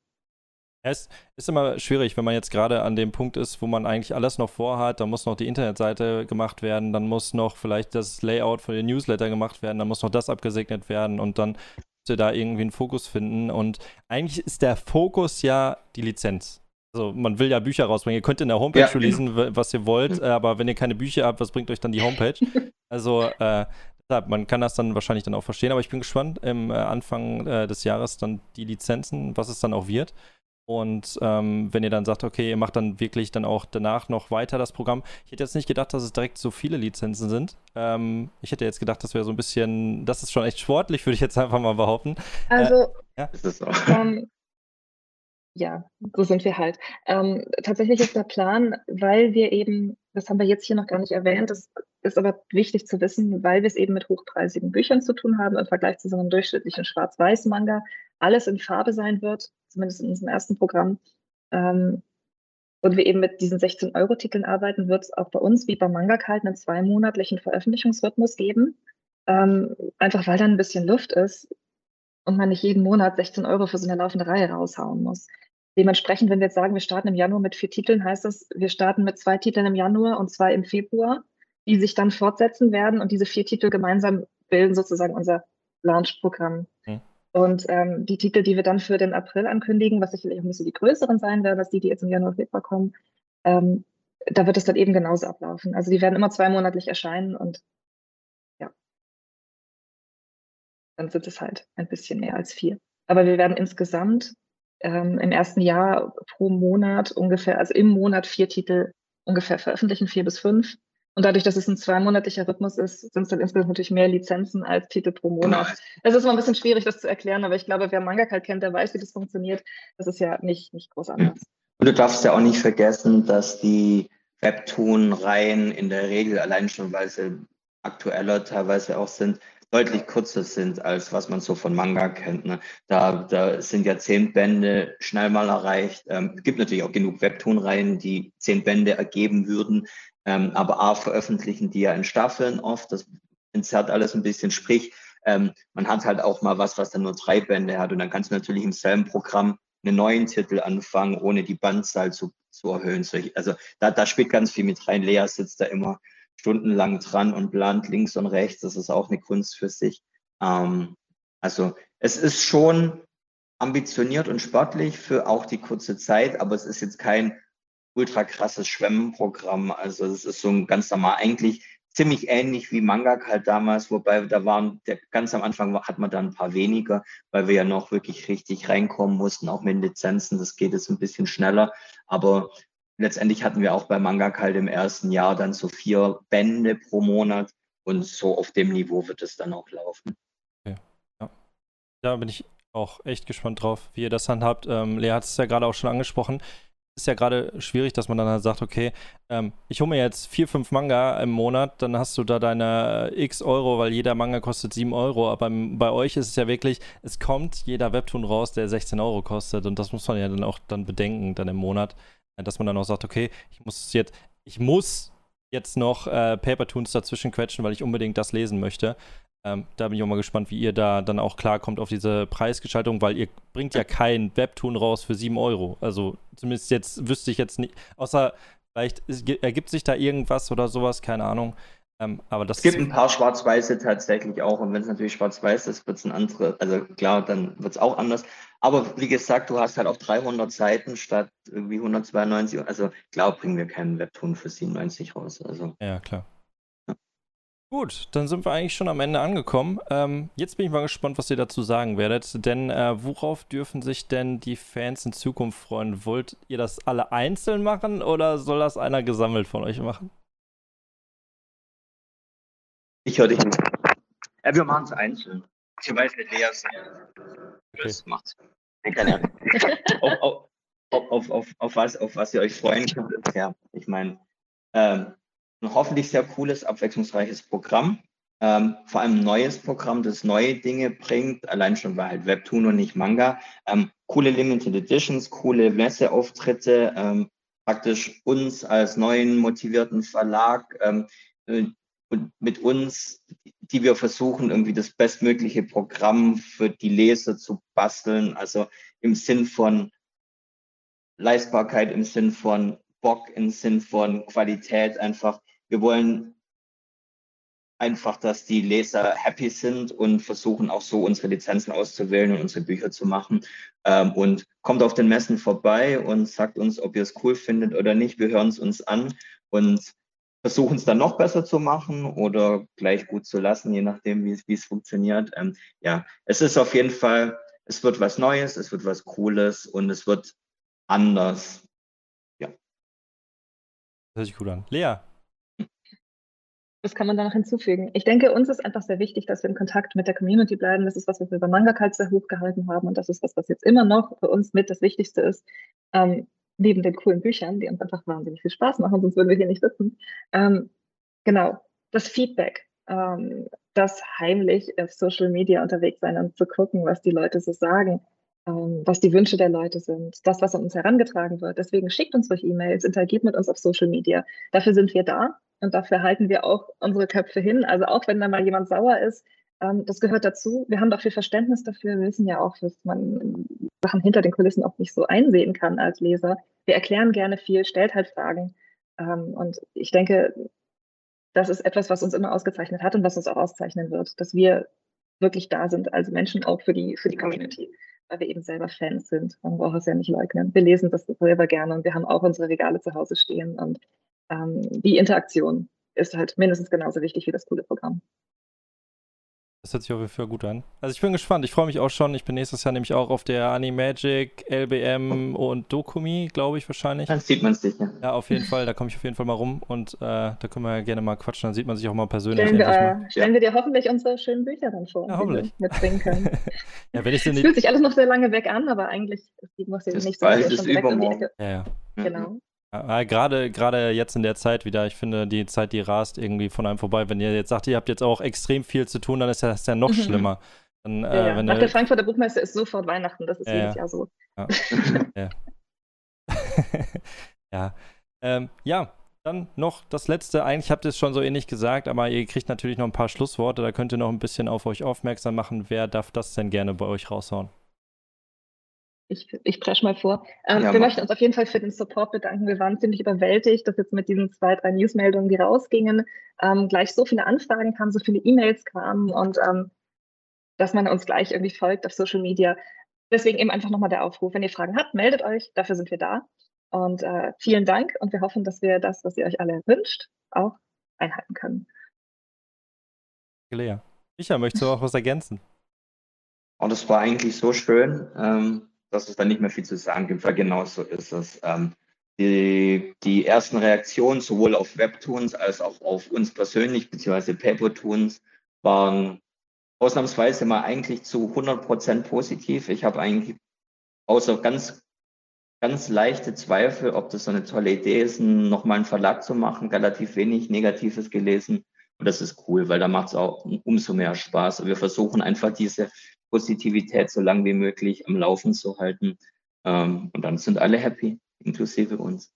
Speaker 2: Es ist immer schwierig, wenn man jetzt gerade an dem Punkt ist, wo man eigentlich alles noch vorhat. Da muss noch die Internetseite gemacht werden, dann muss noch vielleicht das Layout für den Newsletter gemacht werden, dann muss noch das abgesegnet werden und dann müsst ihr da irgendwie einen Fokus finden. Und eigentlich ist der Fokus ja die Lizenz. Also man will ja Bücher rausbringen. Ihr könnt in der Homepage ja, releasen, was ihr wollt, aber wenn ihr keine Bücher habt, was bringt euch dann die Homepage? Also äh, man kann das dann wahrscheinlich dann auch verstehen, aber ich bin gespannt im äh, Anfang äh, des Jahres dann die Lizenzen, was es dann auch wird. Und ähm, wenn ihr dann sagt, okay, ihr macht dann wirklich dann auch danach noch weiter das Programm. Ich hätte jetzt nicht gedacht, dass es direkt so viele Lizenzen sind. Ähm, ich hätte jetzt gedacht, das wäre so ein bisschen, das ist schon echt sportlich, würde ich jetzt einfach mal behaupten.
Speaker 4: Also, äh, ja. Ist das so? Ähm, ja, so sind wir halt. Ähm, tatsächlich ist der Plan, weil wir eben, das haben wir jetzt hier noch gar nicht erwähnt, das ist aber wichtig zu wissen, weil wir es eben mit hochpreisigen Büchern zu tun haben im Vergleich zu so einem durchschnittlichen Schwarz-Weiß-Manga, alles in Farbe sein wird, zumindest in unserem ersten Programm. Ähm, und wir eben mit diesen 16-Euro-Titeln arbeiten, wird es auch bei uns wie bei Manga Kalt einen zweimonatlichen Veröffentlichungsrhythmus geben. Ähm, einfach weil dann ein bisschen Luft ist und man nicht jeden Monat 16 Euro für so eine laufende Reihe raushauen muss. Dementsprechend, wenn wir jetzt sagen, wir starten im Januar mit vier Titeln, heißt das, wir starten mit zwei Titeln im Januar und zwei im Februar, die sich dann fortsetzen werden und diese vier Titel gemeinsam bilden sozusagen unser Launch-Programm. Und ähm, die Titel, die wir dann für den April ankündigen, was sicherlich ein bisschen die größeren sein werden, als die, die jetzt im Januar, Februar kommen, ähm, da wird es dann eben genauso ablaufen. Also die werden immer zweimonatlich erscheinen und ja, dann sind es halt ein bisschen mehr als vier. Aber wir werden insgesamt ähm, im ersten Jahr pro Monat ungefähr, also im Monat vier Titel ungefähr veröffentlichen, vier bis fünf. Und dadurch, dass es ein zweimonatlicher Rhythmus ist, sind es dann insgesamt natürlich mehr Lizenzen als Titel pro Monat. Es ist mal ein bisschen schwierig, das zu erklären, aber ich glaube, wer Manga halt kennt, der weiß, wie das funktioniert. Das ist ja nicht, nicht groß anders.
Speaker 3: Und du darfst ja auch nicht vergessen, dass die Webtoon-Reihen in der Regel allein schon, weil sie aktueller teilweise auch sind, deutlich kürzer sind, als was man so von Manga kennt. Ne? Da, da sind ja zehn Bände schnell mal erreicht. Ähm, es gibt natürlich auch genug Webtoon-Reihen, die zehn Bände ergeben würden. Ähm, aber A, veröffentlichen die ja in Staffeln oft. Das entzerrt alles ein bisschen. Sprich, ähm, man hat halt auch mal was, was dann nur drei Bände hat. Und dann kannst du natürlich im selben Programm einen neuen Titel anfangen, ohne die Bandzahl zu, zu erhöhen. Also da, da spielt ganz viel mit rein. Lea sitzt da immer stundenlang dran und plant links und rechts. Das ist auch eine Kunst für sich. Ähm, also es ist schon ambitioniert und sportlich für auch die kurze Zeit, aber es ist jetzt kein ultra krasses Schwemmenprogramm. Also es ist so ein ganz normal, eigentlich ziemlich ähnlich wie Mangak halt damals, wobei da waren, der, ganz am Anfang hat man da ein paar weniger, weil wir ja noch wirklich richtig reinkommen mussten, auch mit Lizenzen. Das geht jetzt ein bisschen schneller. Aber letztendlich hatten wir auch bei Mangak halt im ersten Jahr dann so vier Bände pro Monat und so auf dem Niveau wird es dann auch laufen.
Speaker 2: Okay. Ja. Da bin ich auch echt gespannt drauf, wie ihr das handhabt. Ähm, Lea hat es ja gerade auch schon angesprochen ist ja gerade schwierig, dass man dann halt sagt, okay, ähm, ich hole mir jetzt vier, fünf Manga im Monat, dann hast du da deine x Euro, weil jeder Manga kostet sieben Euro. Aber bei euch ist es ja wirklich, es kommt jeder Webtoon raus, der 16 Euro kostet. Und das muss man ja dann auch dann bedenken, dann im Monat, dass man dann auch sagt, okay, ich muss jetzt, ich muss jetzt noch äh, Papertoons dazwischen quetschen, weil ich unbedingt das lesen möchte. Ähm, da bin ich auch mal gespannt, wie ihr da dann auch klarkommt auf diese Preisgestaltung, weil ihr bringt ja kein Webtoon raus für 7 Euro. Also zumindest jetzt wüsste ich jetzt nicht, außer vielleicht ergibt sich da irgendwas oder sowas, keine Ahnung. Ähm, aber das
Speaker 3: es gibt ein paar Schwarz-Weiße tatsächlich auch und wenn es natürlich Schwarz-Weiß ist, wird es ein anderes, also klar, dann wird es auch anders. Aber wie gesagt, du hast halt auch 300 Seiten statt irgendwie 192. Also klar bringen wir keinen Webtoon für 97 raus. Also.
Speaker 2: Ja, klar. Gut, dann sind wir eigentlich schon am Ende angekommen. Ähm, jetzt bin ich mal gespannt, was ihr dazu sagen werdet. Denn äh, worauf dürfen sich denn die Fans in Zukunft freuen? Wollt ihr das alle einzeln machen oder soll das einer gesammelt von euch machen?
Speaker 3: Ich höre dich nicht. Ja, wir machen es einzeln. Ich weiß nicht, Lea okay. Das macht's. auf, auf, auf, auf, was, auf was ihr euch freuen könnt. Ja, ich meine, ähm, ein hoffentlich sehr cooles, abwechslungsreiches Programm. Ähm, vor allem ein neues Programm, das neue Dinge bringt, allein schon weil halt Webtoon und nicht Manga. Ähm, coole Limited Editions, coole Messeauftritte, ähm, praktisch uns als neuen motivierten Verlag ähm, äh, und mit uns die wir versuchen, irgendwie das bestmögliche Programm für die Leser zu basteln. Also im Sinn von Leistbarkeit, im Sinn von Bock, im Sinn von Qualität einfach. Wir wollen einfach, dass die Leser happy sind und versuchen auch so unsere Lizenzen auszuwählen und unsere Bücher zu machen. Ähm, und kommt auf den Messen vorbei und sagt uns, ob ihr es cool findet oder nicht. Wir hören es uns an und versuchen es dann noch besser zu machen oder gleich gut zu lassen, je nachdem, wie es funktioniert. Ähm, ja, es ist auf jeden Fall, es wird was Neues, es wird was Cooles und es wird anders.
Speaker 2: Hört sich gut an. Lea,
Speaker 4: was kann man da noch hinzufügen? Ich denke, uns ist einfach sehr wichtig, dass wir in Kontakt mit der Community bleiben. Das ist was, was wir bei Manga Kalt sehr hochgehalten haben und das ist was, was jetzt immer noch für uns mit das Wichtigste ist. Ähm, neben den coolen Büchern, die uns einfach wahnsinnig viel Spaß machen, sonst würden wir hier nicht sitzen. Ähm, genau, das Feedback, ähm, das heimlich auf Social Media unterwegs sein und zu gucken, was die Leute so sagen, was die Wünsche der Leute sind, das, was an uns herangetragen wird. Deswegen schickt uns durch E-Mails, interagiert mit uns auf Social Media. Dafür sind wir da und dafür halten wir auch unsere Köpfe hin. Also auch wenn da mal jemand sauer ist, ähm, das gehört dazu. Wir haben doch viel Verständnis dafür. Wir wissen ja auch, dass man Sachen hinter den Kulissen auch nicht so einsehen kann als Leser. Wir erklären gerne viel, stellt halt Fragen. Ähm, und ich denke, das ist etwas, was uns immer ausgezeichnet hat und was uns auch auszeichnen wird, dass wir wirklich da sind als Menschen auch für die, für die Community, weil wir eben selber Fans sind. Man braucht es ja nicht leugnen. Wir lesen das selber gerne und wir haben auch unsere Regale zu Hause stehen und ähm, die Interaktion ist halt mindestens genauso wichtig wie das coole Programm.
Speaker 2: Das hört sich auf jeden Fall gut an. Also ich bin gespannt. Ich freue mich auch schon. Ich bin nächstes Jahr nämlich auch auf der Animagic, LBM und Dokumi, glaube ich wahrscheinlich.
Speaker 3: Dann sieht man es sicher.
Speaker 2: Ja, auf jeden Fall. Da komme ich auf jeden Fall mal rum und äh, da können wir ja gerne mal quatschen. Dann sieht man sich auch mal persönlich.
Speaker 4: Stellen, wir, äh, stellen wir dir hoffentlich unsere schönen Bücher dann vor,
Speaker 2: ja, hoffentlich.
Speaker 4: die wir mitbringen können.
Speaker 2: ja, wenn ich
Speaker 4: es fühlt sich alles noch sehr lange weg an, aber eigentlich sieht man es nicht so.
Speaker 3: Bald ist übermorgen.
Speaker 2: Ja, ja.
Speaker 4: Genau.
Speaker 2: Ja, gerade, gerade jetzt in der Zeit wieder, ich finde, die Zeit, die rast irgendwie von einem vorbei. Wenn ihr jetzt sagt, ihr habt jetzt auch extrem viel zu tun, dann ist das ja noch mhm. schlimmer. Dann,
Speaker 4: ja, äh, ja. Nach der Frankfurter Buchmesse ist sofort Weihnachten, das ist ja, jedes Jahr so.
Speaker 2: Ja. ja. ja. Ähm, ja, dann noch das letzte. Eigentlich habt ihr es schon so ähnlich gesagt, aber ihr kriegt natürlich noch ein paar Schlussworte. Da könnt ihr noch ein bisschen auf euch aufmerksam machen. Wer darf das denn gerne bei euch raushauen?
Speaker 4: Ich, ich presche mal vor. Ähm, ja, wir möchten uns auf jeden Fall für den Support bedanken. Wir waren ziemlich überwältigt, dass jetzt mit diesen zwei, drei Newsmeldungen, die rausgingen, ähm, gleich so viele Anfragen kamen, so viele E-Mails kamen und ähm, dass man uns gleich irgendwie folgt auf Social Media. Deswegen eben einfach nochmal der Aufruf, wenn ihr Fragen habt, meldet euch, dafür sind wir da. Und äh, vielen Dank und wir hoffen, dass wir das, was ihr euch alle wünscht, auch einhalten können.
Speaker 2: Lea, Micha, möchtest du auch was ergänzen?
Speaker 3: Und oh, das war eigentlich so schön. Ähm, dass es da nicht mehr viel zu sagen gibt, weil genau so ist es. Ähm, die, die ersten Reaktionen sowohl auf Webtoons als auch auf uns persönlich, beziehungsweise Papertoons, waren ausnahmsweise mal eigentlich zu 100 Prozent positiv. Ich habe eigentlich außer ganz, ganz leichte Zweifel, ob das so eine tolle Idee ist, nochmal einen Verlag zu machen, relativ wenig Negatives gelesen. Und das ist cool, weil da macht es auch umso mehr Spaß. Wir versuchen einfach diese Positivität so lange wie möglich am Laufen zu halten. Ähm, und dann sind alle happy, inklusive uns.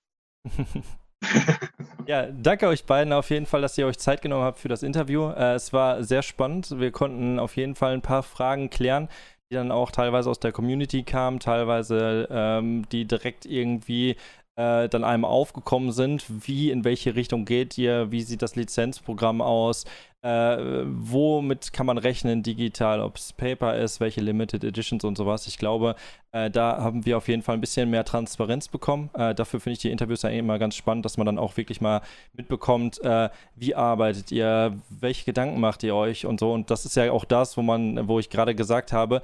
Speaker 2: ja, danke euch beiden auf jeden Fall, dass ihr euch Zeit genommen habt für das Interview. Äh, es war sehr spannend. Wir konnten auf jeden Fall ein paar Fragen klären, die dann auch teilweise aus der Community kamen, teilweise ähm, die direkt irgendwie äh, dann einem aufgekommen sind. Wie, in welche Richtung geht ihr? Wie sieht das Lizenzprogramm aus? Äh, womit kann man rechnen digital, ob es Paper ist, welche Limited Editions und sowas. Ich glaube, äh, da haben wir auf jeden Fall ein bisschen mehr Transparenz bekommen. Äh, dafür finde ich die Interviews ja immer ganz spannend, dass man dann auch wirklich mal mitbekommt, äh, wie arbeitet ihr, welche Gedanken macht ihr euch und so. Und das ist ja auch das, wo man, wo ich gerade gesagt habe,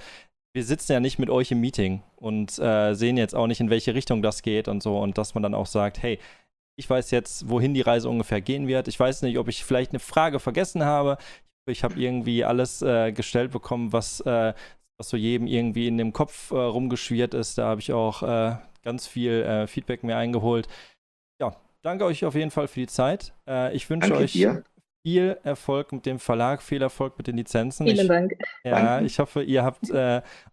Speaker 2: wir sitzen ja nicht mit euch im Meeting und äh, sehen jetzt auch nicht, in welche Richtung das geht und so. Und dass man dann auch sagt, hey, ich weiß jetzt, wohin die Reise ungefähr gehen wird. Ich weiß nicht, ob ich vielleicht eine Frage vergessen habe. Ich habe irgendwie alles äh, gestellt bekommen, was, äh, was so jedem irgendwie in dem Kopf äh, rumgeschwirrt ist. Da habe ich auch äh, ganz viel äh, Feedback mir eingeholt. Ja, danke euch auf jeden Fall für die Zeit. Ich wünsche euch dir. Viel Erfolg mit dem Verlag, viel Erfolg mit den Lizenzen.
Speaker 4: Vielen ich, Dank.
Speaker 2: Ja, Danke. ich hoffe, ihr habt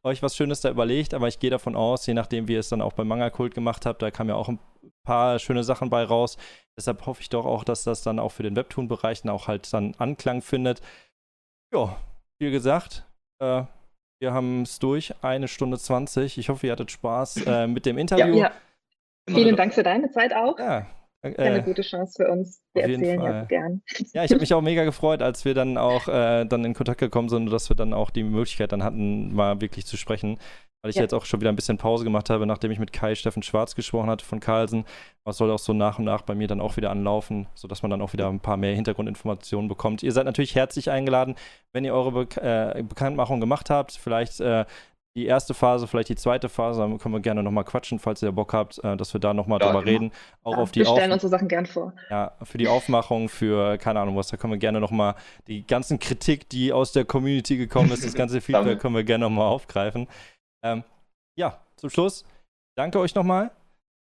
Speaker 2: euch was Schönes da überlegt, aber ich gehe davon aus, je nachdem, wie ihr es dann auch beim Manga-Kult gemacht habt, da kam ja auch ein paar schöne Sachen bei raus. Deshalb hoffe ich doch auch, dass das dann auch für den Webtoon-Bereich auch halt dann Anklang findet. Ja, viel gesagt. Äh, wir haben es durch, eine Stunde 20. Ich hoffe, ihr hattet Spaß äh, mit dem Interview.
Speaker 4: Ja, Vielen Dank für deine Zeit auch.
Speaker 2: Ja,
Speaker 4: äh, eine gute Chance für uns. Wir erzählen ja gern.
Speaker 2: Ja, ich habe mich auch mega gefreut, als wir dann auch äh, dann in Kontakt gekommen sind, dass wir dann auch die Möglichkeit dann hatten, mal wirklich zu sprechen. Weil ich ja. jetzt auch schon wieder ein bisschen Pause gemacht habe, nachdem ich mit Kai Steffen Schwarz gesprochen hatte von Carlsen. Was soll auch so nach und nach bei mir dann auch wieder anlaufen, sodass man dann auch wieder ein paar mehr Hintergrundinformationen bekommt. Ihr seid natürlich herzlich eingeladen, wenn ihr eure Be äh, Bekanntmachung gemacht habt, vielleicht äh, die erste Phase, vielleicht die zweite Phase, dann können wir gerne nochmal quatschen, falls ihr Bock habt, äh, dass wir da nochmal ja, drüber genau. reden.
Speaker 4: Auch ja, auf die wir stellen unsere Sachen gern vor.
Speaker 2: Ja, für die Aufmachung, für keine Ahnung was, da können wir gerne nochmal die ganzen Kritik, die aus der Community gekommen ist, das ganze Feedback können wir gerne nochmal aufgreifen. Ähm, ja, zum Schluss, danke euch nochmal.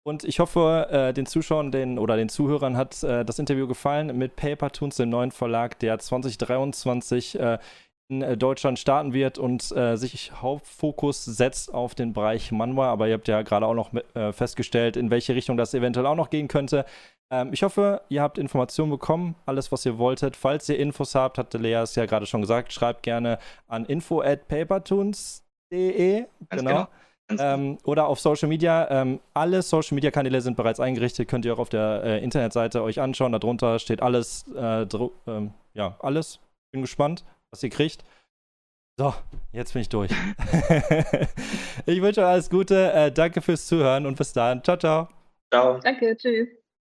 Speaker 2: Und ich hoffe, äh, den Zuschauern den, oder den Zuhörern hat äh, das Interview gefallen mit Paper Toons, dem neuen Verlag, der 2023 äh, in äh, Deutschland starten wird und äh, sich Hauptfokus setzt auf den Bereich Manwa. Aber ihr habt ja gerade auch noch äh, festgestellt, in welche Richtung das eventuell auch noch gehen könnte. Ähm, ich hoffe, ihr habt Informationen bekommen, alles, was ihr wolltet. Falls ihr Infos habt, hatte Lea es ja gerade schon gesagt, schreibt gerne an info at papertoons.de. Genau. genau. Ähm, oder auf Social Media. Ähm, alle Social Media Kanäle sind bereits eingerichtet, könnt ihr auch auf der äh, Internetseite euch anschauen. Darunter steht alles, äh, ähm, ja, alles. Bin gespannt was ihr kriegt. So, jetzt bin ich durch. ich wünsche euch alles Gute. Äh, danke fürs Zuhören und bis dann. Ciao, ciao.
Speaker 4: Ciao. Danke, tschüss.